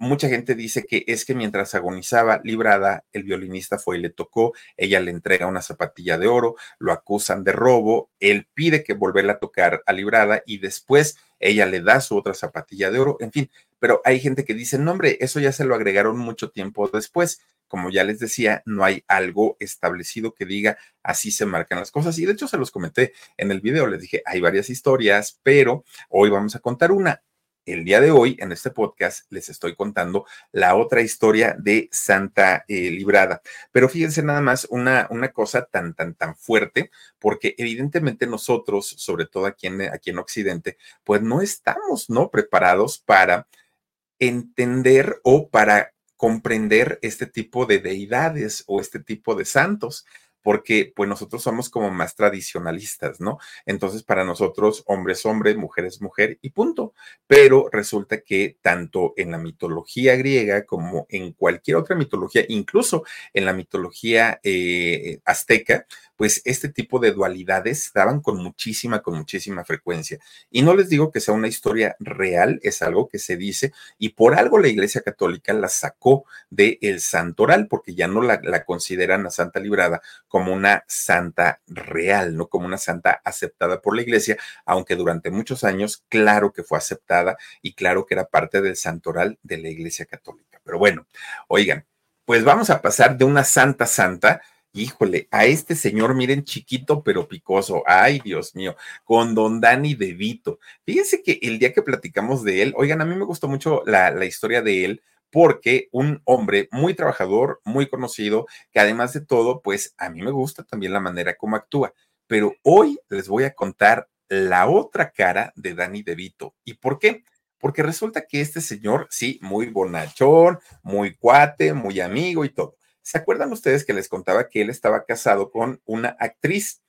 mucha gente dice que es que mientras agonizaba librada, el violinista fue y le tocó, ella le entrega una zapatilla de oro, lo acusan de robo, él pide que volverla a tocar a librada y después ella le da su otra zapatilla de oro, en fin, pero hay gente que dice, no hombre, eso ya se lo agregaron mucho tiempo después como ya les decía, no hay algo establecido que diga así se marcan las cosas. Y de hecho se los comenté en el video, les dije, hay varias historias, pero hoy vamos a contar una. El día de hoy, en este podcast, les estoy contando la otra historia de Santa eh, Librada. Pero fíjense nada más una, una cosa tan, tan, tan fuerte, porque evidentemente nosotros, sobre todo aquí en, aquí en Occidente, pues no estamos, ¿no? Preparados para entender o para comprender este tipo de deidades o este tipo de santos porque pues nosotros somos como más tradicionalistas, ¿no? Entonces para nosotros hombre es hombre, mujer es mujer y punto. Pero resulta que tanto en la mitología griega como en cualquier otra mitología, incluso en la mitología eh, azteca, pues este tipo de dualidades daban con muchísima, con muchísima frecuencia. Y no les digo que sea una historia real, es algo que se dice y por algo la Iglesia Católica la sacó del el santoral, porque ya no la consideran a Santa Librada como una santa real, no como una santa aceptada por la iglesia, aunque durante muchos años, claro que fue aceptada y claro que era parte del santoral de la iglesia católica. Pero bueno, oigan, pues vamos a pasar de una santa santa híjole, a este señor, miren, chiquito pero picoso, ay Dios mío, con don Dani De Vito. Fíjense que el día que platicamos de él, oigan, a mí me gustó mucho la, la historia de él porque un hombre muy trabajador, muy conocido, que además de todo, pues a mí me gusta también la manera como actúa. Pero hoy les voy a contar la otra cara de Danny DeVito. ¿Y por qué? Porque resulta que este señor, sí, muy bonachón, muy cuate, muy amigo y todo. ¿Se acuerdan ustedes que les contaba que él estaba casado con una actriz,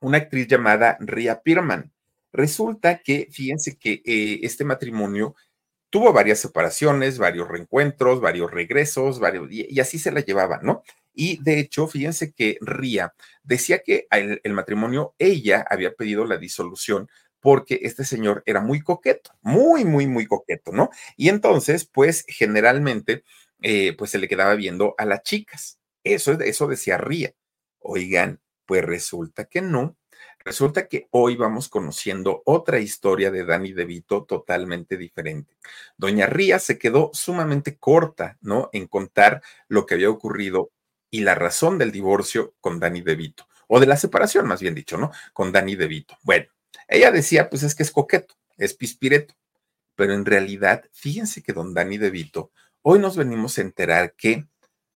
una actriz llamada Ria Pierman? Resulta que, fíjense que eh, este matrimonio tuvo varias separaciones, varios reencuentros, varios regresos, varios, y, así se la llevaba, ¿no? Y de hecho, fíjense que Ría decía que el, matrimonio, ella había pedido la disolución porque este señor era muy coqueto, muy, muy, muy coqueto, ¿no? Y entonces, pues generalmente, eh, pues se le quedaba viendo a las chicas. Eso, eso decía Ría. Oigan, pues resulta que no. Resulta que hoy vamos conociendo otra historia de Dani DeVito totalmente diferente. Doña Ría se quedó sumamente corta, ¿no? En contar lo que había ocurrido y la razón del divorcio con Dani DeVito, o de la separación, más bien dicho, ¿no? Con Dani DeVito. Bueno, ella decía, pues es que es coqueto, es pispireto, pero en realidad, fíjense que don Dani DeVito, hoy nos venimos a enterar que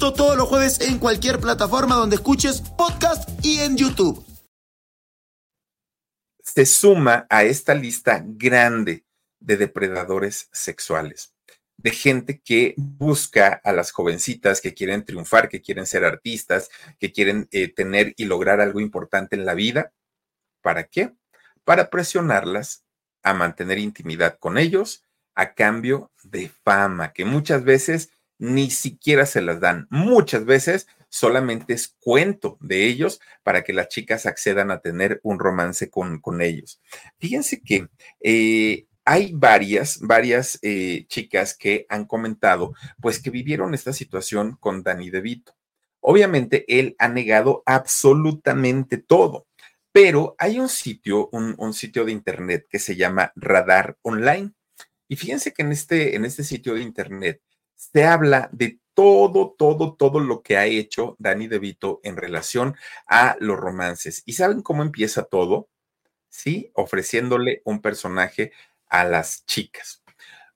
todos los jueves en cualquier plataforma donde escuches podcast y en YouTube. Se suma a esta lista grande de depredadores sexuales, de gente que busca a las jovencitas que quieren triunfar, que quieren ser artistas, que quieren eh, tener y lograr algo importante en la vida. ¿Para qué? Para presionarlas a mantener intimidad con ellos a cambio de fama, que muchas veces ni siquiera se las dan. Muchas veces solamente es cuento de ellos para que las chicas accedan a tener un romance con, con ellos. Fíjense que eh, hay varias, varias eh, chicas que han comentado, pues que vivieron esta situación con Danny DeVito. Obviamente él ha negado absolutamente todo, pero hay un sitio, un, un sitio de internet que se llama Radar Online. Y fíjense que en este, en este sitio de internet se habla de todo, todo, todo lo que ha hecho Danny DeVito en relación a los romances. ¿Y saben cómo empieza todo? Sí, ofreciéndole un personaje a las chicas.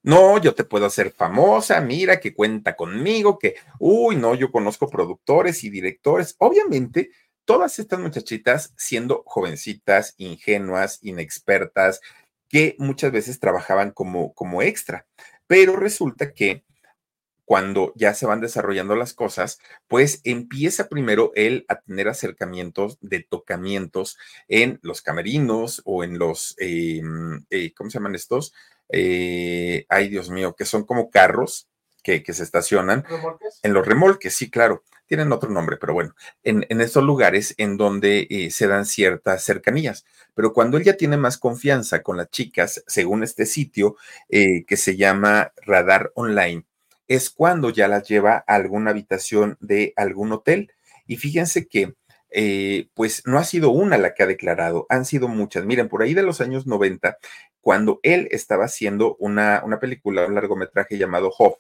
No, yo te puedo hacer famosa, mira que cuenta conmigo, que, uy, no, yo conozco productores y directores. Obviamente, todas estas muchachitas siendo jovencitas, ingenuas, inexpertas, que muchas veces trabajaban como, como extra. Pero resulta que cuando ya se van desarrollando las cosas, pues empieza primero él a tener acercamientos de tocamientos en los camerinos o en los, eh, eh, ¿cómo se llaman estos? Eh, ay, Dios mío, que son como carros que, se estacionan en los remolques, sí, claro, tienen otro nombre, pero bueno, en, en esos lugares en donde se dan ciertas cercanías. Pero cuando él ya tiene más confianza con las chicas, según este sitio que se llama Radar Online, es cuando ya las lleva a alguna habitación de algún hotel. Y fíjense que, eh, pues no ha sido una la que ha declarado, han sido muchas. Miren, por ahí de los años 90, cuando él estaba haciendo una, una película, un largometraje llamado Hoff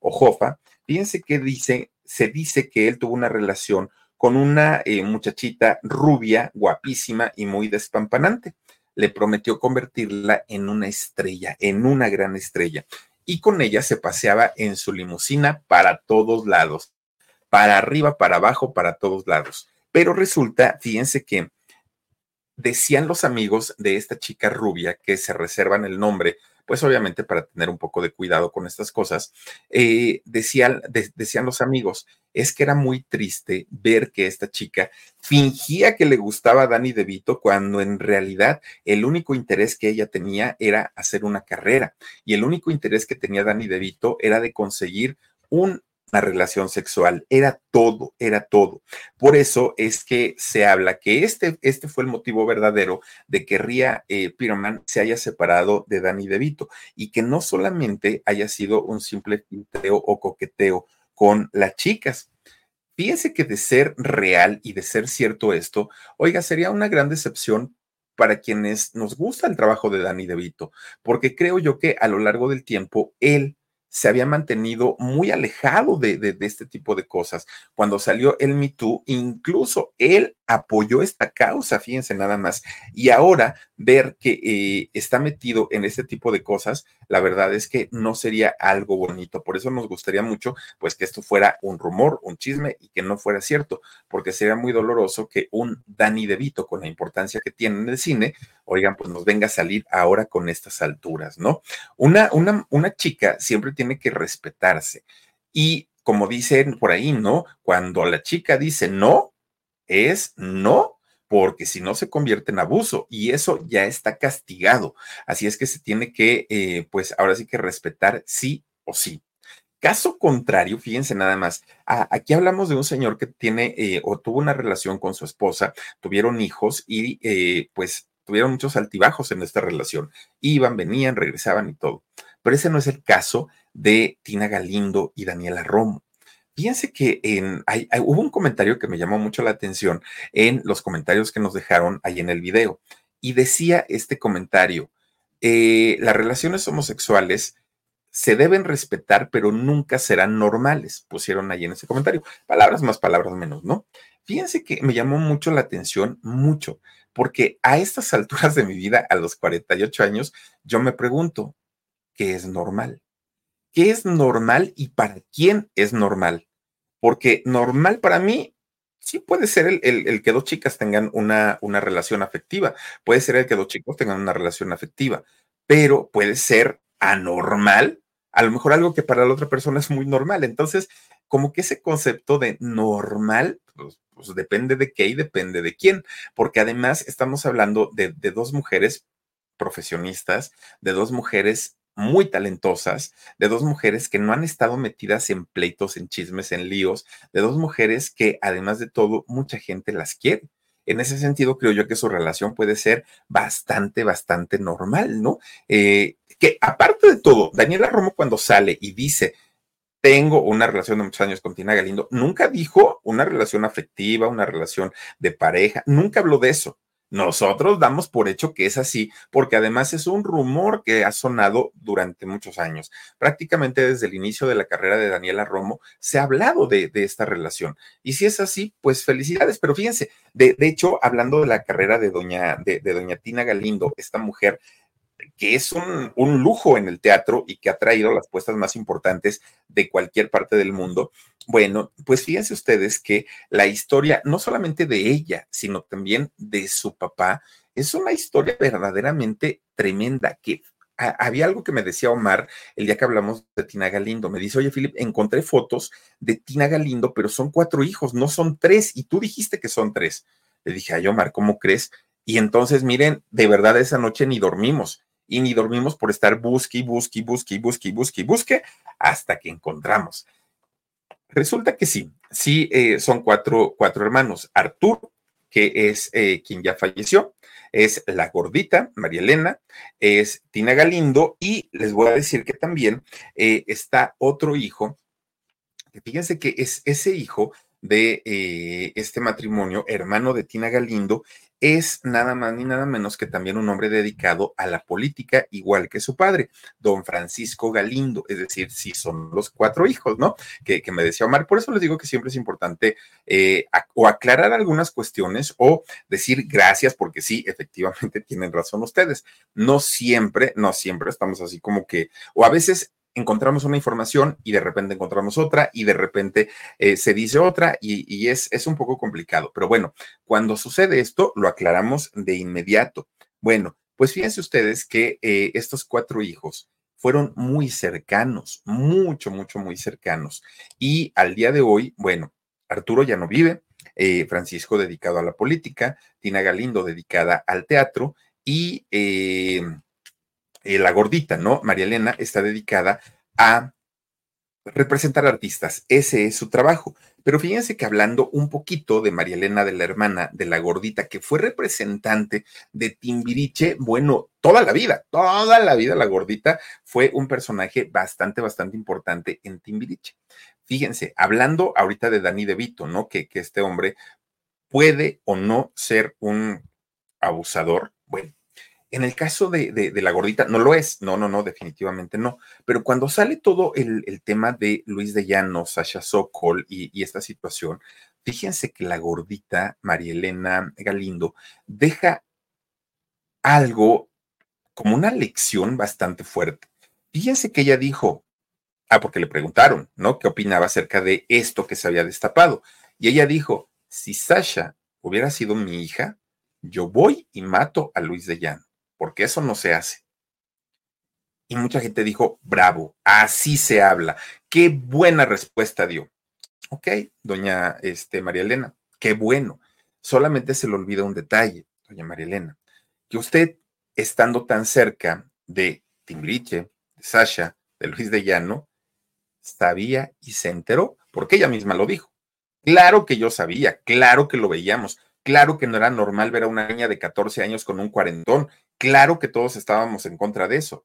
o Hoffa, fíjense que dice, se dice que él tuvo una relación con una eh, muchachita rubia, guapísima y muy despampanante. Le prometió convertirla en una estrella, en una gran estrella y con ella se paseaba en su limusina para todos lados, para arriba, para abajo, para todos lados. Pero resulta, fíjense que decían los amigos de esta chica rubia que se reservan el nombre pues obviamente para tener un poco de cuidado con estas cosas, eh, decían, los amigos, es que era muy triste ver que esta chica fingía que le gustaba a Dani DeVito cuando en realidad el único interés que ella tenía era hacer una carrera. Y el único interés que tenía Dani DeVito era de conseguir un la relación sexual, era todo, era todo. Por eso es que se habla que este, este fue el motivo verdadero de que Ria eh, se haya separado de Danny DeVito y que no solamente haya sido un simple pinteo o coqueteo con las chicas. Fíjense que de ser real y de ser cierto esto, oiga, sería una gran decepción para quienes nos gusta el trabajo de Danny DeVito, porque creo yo que a lo largo del tiempo él se había mantenido muy alejado de, este tipo de cosas. Cuando salió el Me Too, incluso él apoyó esta causa, fíjense nada más. Y ahora ver que eh, está metido en este tipo de cosas, la verdad es que no sería algo bonito. Por eso nos gustaría mucho, pues, que esto fuera un rumor, un chisme y que no fuera cierto, porque sería muy doloroso que un Danny DeVito, con la importancia que tiene en el cine, oigan, pues nos venga a salir ahora con estas alturas, ¿no? Una, una, una chica siempre tiene que respetarse. Y como dicen por ahí, ¿no? Cuando la chica dice no, es no, porque si no se convierte en abuso y eso ya está castigado. Así es que se tiene que, eh, pues ahora sí que respetar sí o sí. Caso contrario, fíjense nada más, aquí hablamos de un señor que tiene eh, o tuvo una relación con su esposa, tuvieron hijos y eh, pues tuvieron muchos altibajos en esta relación. Iban, venían, regresaban y todo. Pero ese no es el caso de Tina Galindo y Daniela Romo. Fíjense que en, hubo un comentario que me llamó mucho la atención en los comentarios que nos dejaron ahí en el video. Y decía este comentario, eh, las relaciones homosexuales se deben respetar, pero nunca serán normales, pusieron ahí en ese comentario. Palabras más, palabras menos, ¿no? Fíjense que me llamó mucho la atención, mucho, porque a estas alturas de mi vida, a los 48 años, yo me pregunto, ¿qué es normal? ¿Qué es normal y para quién es normal? Porque normal para mí sí puede ser el, que dos chicas tengan una, una relación afectiva, puede ser el que dos chicos tengan una relación afectiva, pero puede ser anormal, a lo mejor algo que para la otra persona es muy normal. Entonces, como que ese concepto de normal, pues, pues depende de qué y depende de quién, porque además estamos hablando de, de dos mujeres profesionistas, de dos mujeres muy talentosas, de dos mujeres que no han estado metidas en pleitos, en chismes, en líos, de dos mujeres que además de todo mucha gente las quiere. En ese sentido, creo yo que su relación puede ser bastante, bastante normal, ¿no? Eh, que aparte de todo, Daniela Romo cuando sale y dice, tengo una relación de muchos años con Tina Galindo, nunca dijo una relación afectiva, una relación de pareja, nunca habló de eso. Nosotros damos por hecho que es así, porque además es un rumor que ha sonado durante muchos años. Prácticamente desde el inicio de la carrera de Daniela Romo se ha hablado de, esta relación. Y si es así, pues felicidades. Pero fíjense, de, hecho, hablando de la carrera de doña, de doña Tina Galindo, esta mujer que es un, lujo en el teatro y que ha traído las puestas más importantes de cualquier parte del mundo. Bueno, pues fíjense ustedes que la historia, no solamente de ella, sino también de su papá, es una historia verdaderamente tremenda que había algo que me decía Omar el día que hablamos de Tina Galindo. Me dice, oye, Philip, encontré fotos de Tina Galindo, pero son cuatro hijos, no son tres. Y tú dijiste que son tres. Le dije, ay, Omar, ¿cómo crees? Y entonces, miren, de verdad esa noche ni dormimos y ni dormimos por estar busque, busque, busque, busque, busque, busque, hasta que encontramos. Resulta que sí, sí eh, son cuatro, cuatro hermanos. Artur, que es eh, quien ya falleció, es la gordita, María Elena, es Tina Galindo, y les voy a decir que también eh, está otro hijo, fíjense que es ese hijo de este matrimonio, hermano de Tina Galindo, es nada más ni nada menos que también un hombre dedicado a la política, igual que su padre, don Francisco Galindo, es decir, si son los cuatro hijos, ¿no? Que, me decía Omar, por eso les digo que siempre es importante eh, o aclarar algunas cuestiones o decir gracias, porque sí, efectivamente tienen razón ustedes. No siempre, no siempre estamos así como que, o a veces encontramos una información y de repente encontramos otra y de repente eh, se dice otra y, es, es un poco complicado. Pero bueno, cuando sucede esto, lo aclaramos de inmediato. Bueno, pues fíjense ustedes que eh, estos cuatro hijos fueron muy cercanos, mucho, mucho, muy cercanos. Y al día de hoy, bueno, Arturo ya no vive, eh, Francisco dedicado a la política, Tina Galindo dedicada al teatro y eh, la gordita, ¿no? María Elena está dedicada a representar artistas. Ese es su trabajo. Pero fíjense que hablando un poquito de María Elena, de la hermana de la gordita, que fue representante de Timbiriche, bueno, toda la vida, toda la vida la gordita fue un personaje bastante, bastante importante en Timbiriche. Fíjense, hablando ahorita de Dani De Vito, ¿no? Que, que este hombre puede o no ser un abusador. Bueno, en el caso de, la gordita, no lo es, no, no, no, definitivamente no. Pero cuando sale todo el, tema de Luis de Llano, Sasha Sokol y, esta situación, fíjense que la gordita María Elena Galindo deja algo como una lección bastante fuerte. Fíjense que ella dijo, ah, porque le preguntaron, ¿no? ¿Qué opinaba acerca de esto que se había destapado? Y ella dijo, si Sasha hubiera sido mi hija, yo voy y mato a Luis de Llano, porque eso no se hace. Y mucha gente dijo, bravo, así se habla. Qué buena respuesta dio. Ok, doña este, María Elena, qué bueno. Solamente se le olvida un detalle, doña María Elena, que usted, estando tan cerca de Timbiriche, de Sasha, de Luis de Llano, sabía y se enteró, porque ella misma lo dijo. Claro que yo sabía, claro que lo veíamos, claro que no era normal ver a una niña de 14 años con un cuarentón, claro que todos estábamos en contra de eso.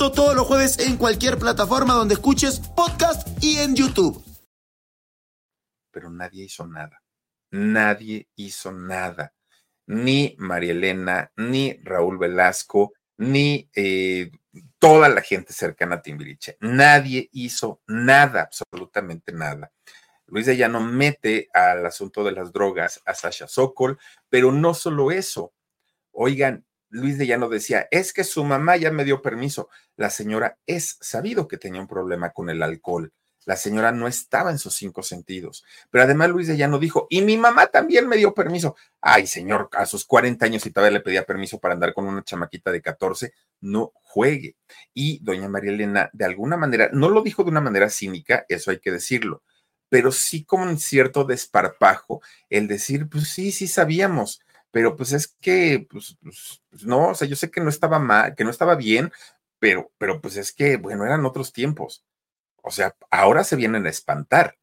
Todos los jueves en cualquier plataforma donde escuches podcast y en YouTube. Pero nadie hizo nada. Nadie hizo nada. Ni María Elena, ni Raúl Velasco, ni eh, toda la gente cercana a Timbiriche. Nadie hizo nada, absolutamente nada. Luis de Llano mete al asunto de las drogas a Sasha Sokol, pero no solo eso. Oigan, Luis de Llano decía, es que su mamá ya me dio permiso. La señora es sabido que tenía un problema con el alcohol. La señora no estaba en sus cinco sentidos. Pero además Luis de Llano dijo, y mi mamá también me dio permiso. Ay, señor, a sus 40 años y todavía le pedía permiso para andar con una chamaquita de 14, no juegue. Y doña María Elena, de alguna manera, no lo dijo de una manera cínica, eso hay que decirlo, pero sí como un cierto desparpajo el decir, pues sí, sí sabíamos pero pues es que, pues, pues, pues, no, o sea, yo sé que no estaba mal, que no estaba bien, pero, pero pues es que, bueno, eran otros tiempos. O sea, ahora se vienen a espantar,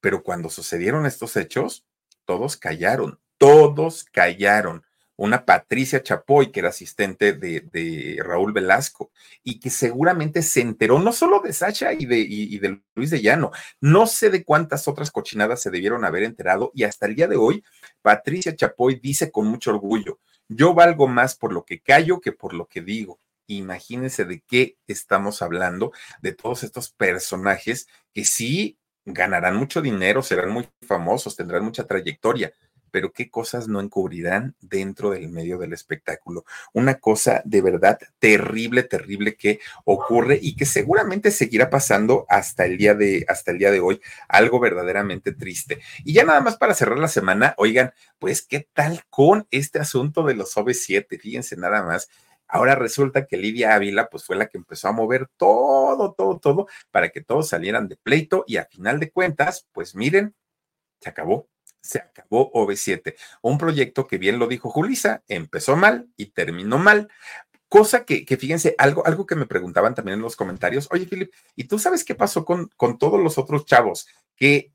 pero cuando sucedieron estos hechos, todos callaron, todos callaron una Patricia Chapoy, que era asistente de, Raúl Velasco, y que seguramente se enteró no solo de Sacha y de, y de Luis de Llano, no sé de cuántas otras cochinadas se debieron haber enterado, y hasta el día de hoy, Patricia Chapoy dice con mucho orgullo, yo valgo más por lo que callo que por lo que digo. Imagínense de qué estamos hablando, de todos estos personajes que sí ganarán mucho dinero, serán muy famosos, tendrán mucha trayectoria, pero qué cosas no encubrirán dentro del medio del espectáculo. Una cosa de verdad terrible, terrible que ocurre y que seguramente seguirá pasando hasta el día de, hasta el día de hoy, algo verdaderamente triste. Y ya nada más para cerrar la semana, oigan, pues qué tal con este asunto de los OV7, fíjense nada más. Ahora resulta que Lidia Ávila, pues fue la que empezó a mover todo, todo, todo, para que todos salieran de pleito y a final de cuentas, pues miren, se acabó se acabó OV7. Un proyecto que bien lo dijo Julisa, empezó mal y terminó mal. Cosa que, que, fíjense, algo, algo que me preguntaban también en los comentarios, oye, Philip, ¿y tú sabes qué pasó con, con todos los otros chavos que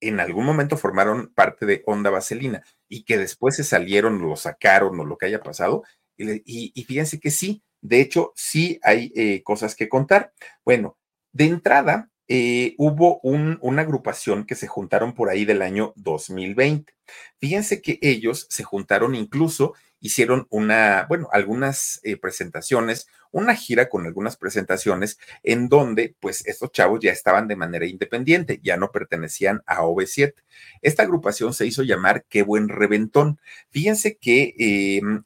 en algún momento formaron parte de Onda Vaselina y que después se salieron, lo sacaron o lo que haya pasado? Y, y, fíjense que sí, de hecho, sí hay eh, cosas que contar. Bueno, de entrada, eh, hubo una agrupación que se juntaron por ahí del año 2020. Fíjense que ellos se juntaron incluso, hicieron una, bueno, algunas eh, presentaciones, una gira con algunas presentaciones en donde pues estos chavos ya estaban de manera independiente, ya no pertenecían a OV7. Esta agrupación se hizo llamar Qué buen reventón. Fíjense que em,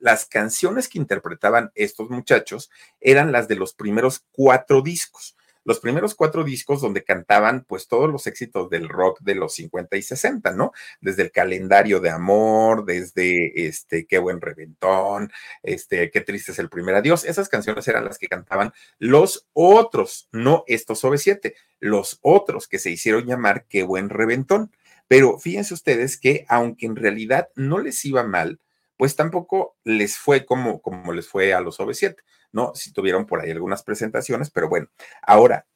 las canciones que interpretaban estos muchachos eran las de los primeros cuatro discos los primeros cuatro discos donde cantaban pues todos los éxitos del rock de los 50 y 60, ¿no? Desde el calendario de amor, desde este, qué buen reventón, este, qué triste es el primer adiós. Esas canciones eran las que cantaban los otros, no estos OV7, los otros que se hicieron llamar qué buen reventón. Pero fíjense ustedes que aunque en realidad no les iba mal, pues tampoco les fue como, como les fue a los OV7. ¿No? Si tuvieron por ahí algunas presentaciones, pero bueno, ahora,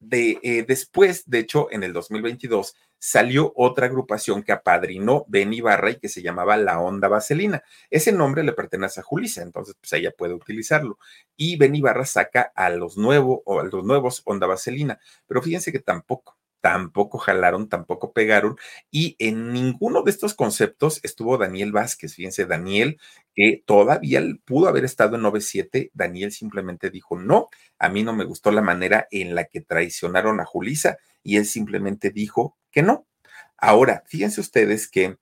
de, eh, después, de hecho, en el 2022, salió otra agrupación que apadrinó Ben Ibarra y que se llamaba La Onda Vaselina. Ese nombre le pertenece a Julisa, entonces pues ella puede utilizarlo. Y Ben Ibarra saca a los nuevos o a los nuevos Onda Vaselina, pero fíjense que tampoco tampoco jalaron, tampoco pegaron, y en ninguno de estos conceptos estuvo Daniel Vázquez. Fíjense, Daniel, que todavía pudo haber estado en 9-7, Daniel simplemente dijo, no, a mí no me gustó la manera en la que traicionaron a Julisa, y él simplemente dijo que no. Ahora, fíjense ustedes que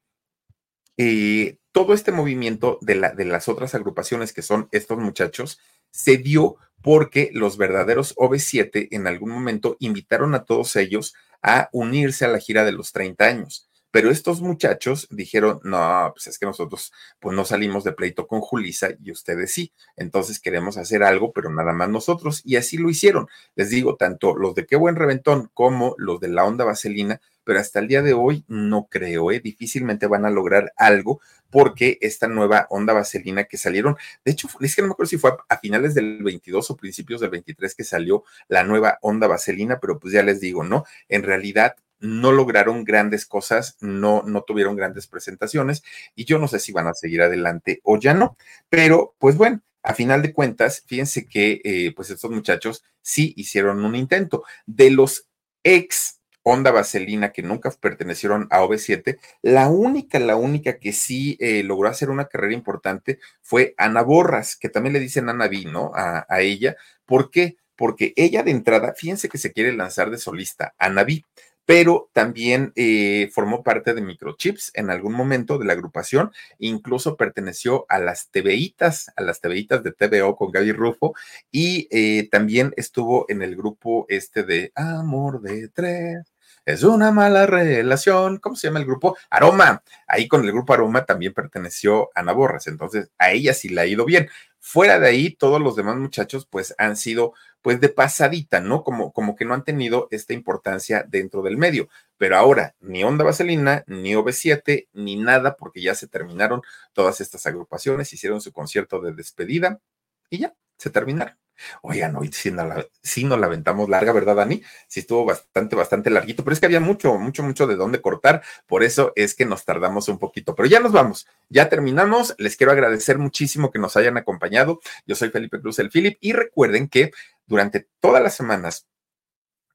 eh, todo este movimiento de, la, de las otras agrupaciones que son estos muchachos se dio porque los verdaderos OV7 en algún momento invitaron a todos ellos a unirse a la gira de los 30 años. Pero estos muchachos dijeron, no, pues es que nosotros pues no salimos de pleito con Julisa y ustedes sí. Entonces queremos hacer algo, pero nada más nosotros. Y así lo hicieron. Les digo, tanto los de Qué Buen Reventón como los de la Onda Vaselina, pero hasta el día de hoy no creo, ¿eh? difícilmente van a lograr algo porque esta nueva onda vaselina que salieron, de hecho, es que no me acuerdo si fue a, finales del 22 o principios del 23 que salió la nueva onda vaselina, pero pues ya les digo, ¿no? En realidad no lograron grandes cosas, no, no tuvieron grandes presentaciones y yo no sé si van a seguir adelante o ya no, pero pues bueno. A final de cuentas, fíjense que eh, pues estos muchachos sí hicieron un intento. De los ex Onda Vaselina, que nunca pertenecieron a OV7, la única, la única que sí eh, logró hacer una carrera importante fue Ana Borras, que también le dicen Ana B, ¿no? A, ella. ¿Por qué? Porque ella de entrada, fíjense que se quiere lanzar de solista, Ana B, pero también eh, formó parte de Microchips en algún momento de la agrupación, incluso perteneció a las TVitas, a las TVitas de TVO con Gaby Rufo, y eh, también estuvo en el grupo este de Amor de Tres es una mala relación. ¿Cómo se llama el grupo? Aroma. Ahí con el grupo Aroma también perteneció Ana Borras. Entonces, a ella sí le ha ido bien. Fuera de ahí, todos los demás muchachos, pues han sido, pues de pasadita, ¿no? Como, como que no han tenido esta importancia dentro del medio. Pero ahora, ni Onda Vaselina, ni OV7, ni nada, porque ya se terminaron todas estas agrupaciones, hicieron su concierto de despedida y ya, se terminaron. Oigan, hoy sí nos, la, nos la aventamos larga, ¿verdad, Dani? Sí estuvo bastante, bastante larguito, pero es que había mucho, mucho, mucho de dónde cortar, por eso es que nos tardamos un poquito, pero ya nos vamos, ya terminamos, les quiero agradecer muchísimo que nos hayan acompañado, yo soy Felipe Cruz, el Philip, y recuerden que durante todas las semanas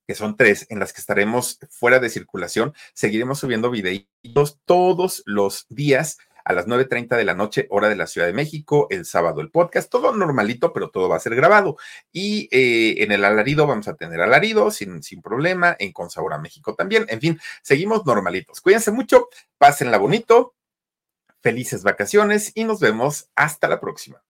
que son tres, en las que estaremos fuera de circulación, seguiremos subiendo videitos todos los días a las 9.30 de la noche, hora de la Ciudad de México, el sábado el podcast, todo normalito, pero todo va a ser grabado. Y eh, en el alarido vamos a tener alarido sin, sin problema, en Consabora México también. En fin, seguimos normalitos. Cuídense mucho, pásenla bonito, felices vacaciones y nos vemos hasta la próxima.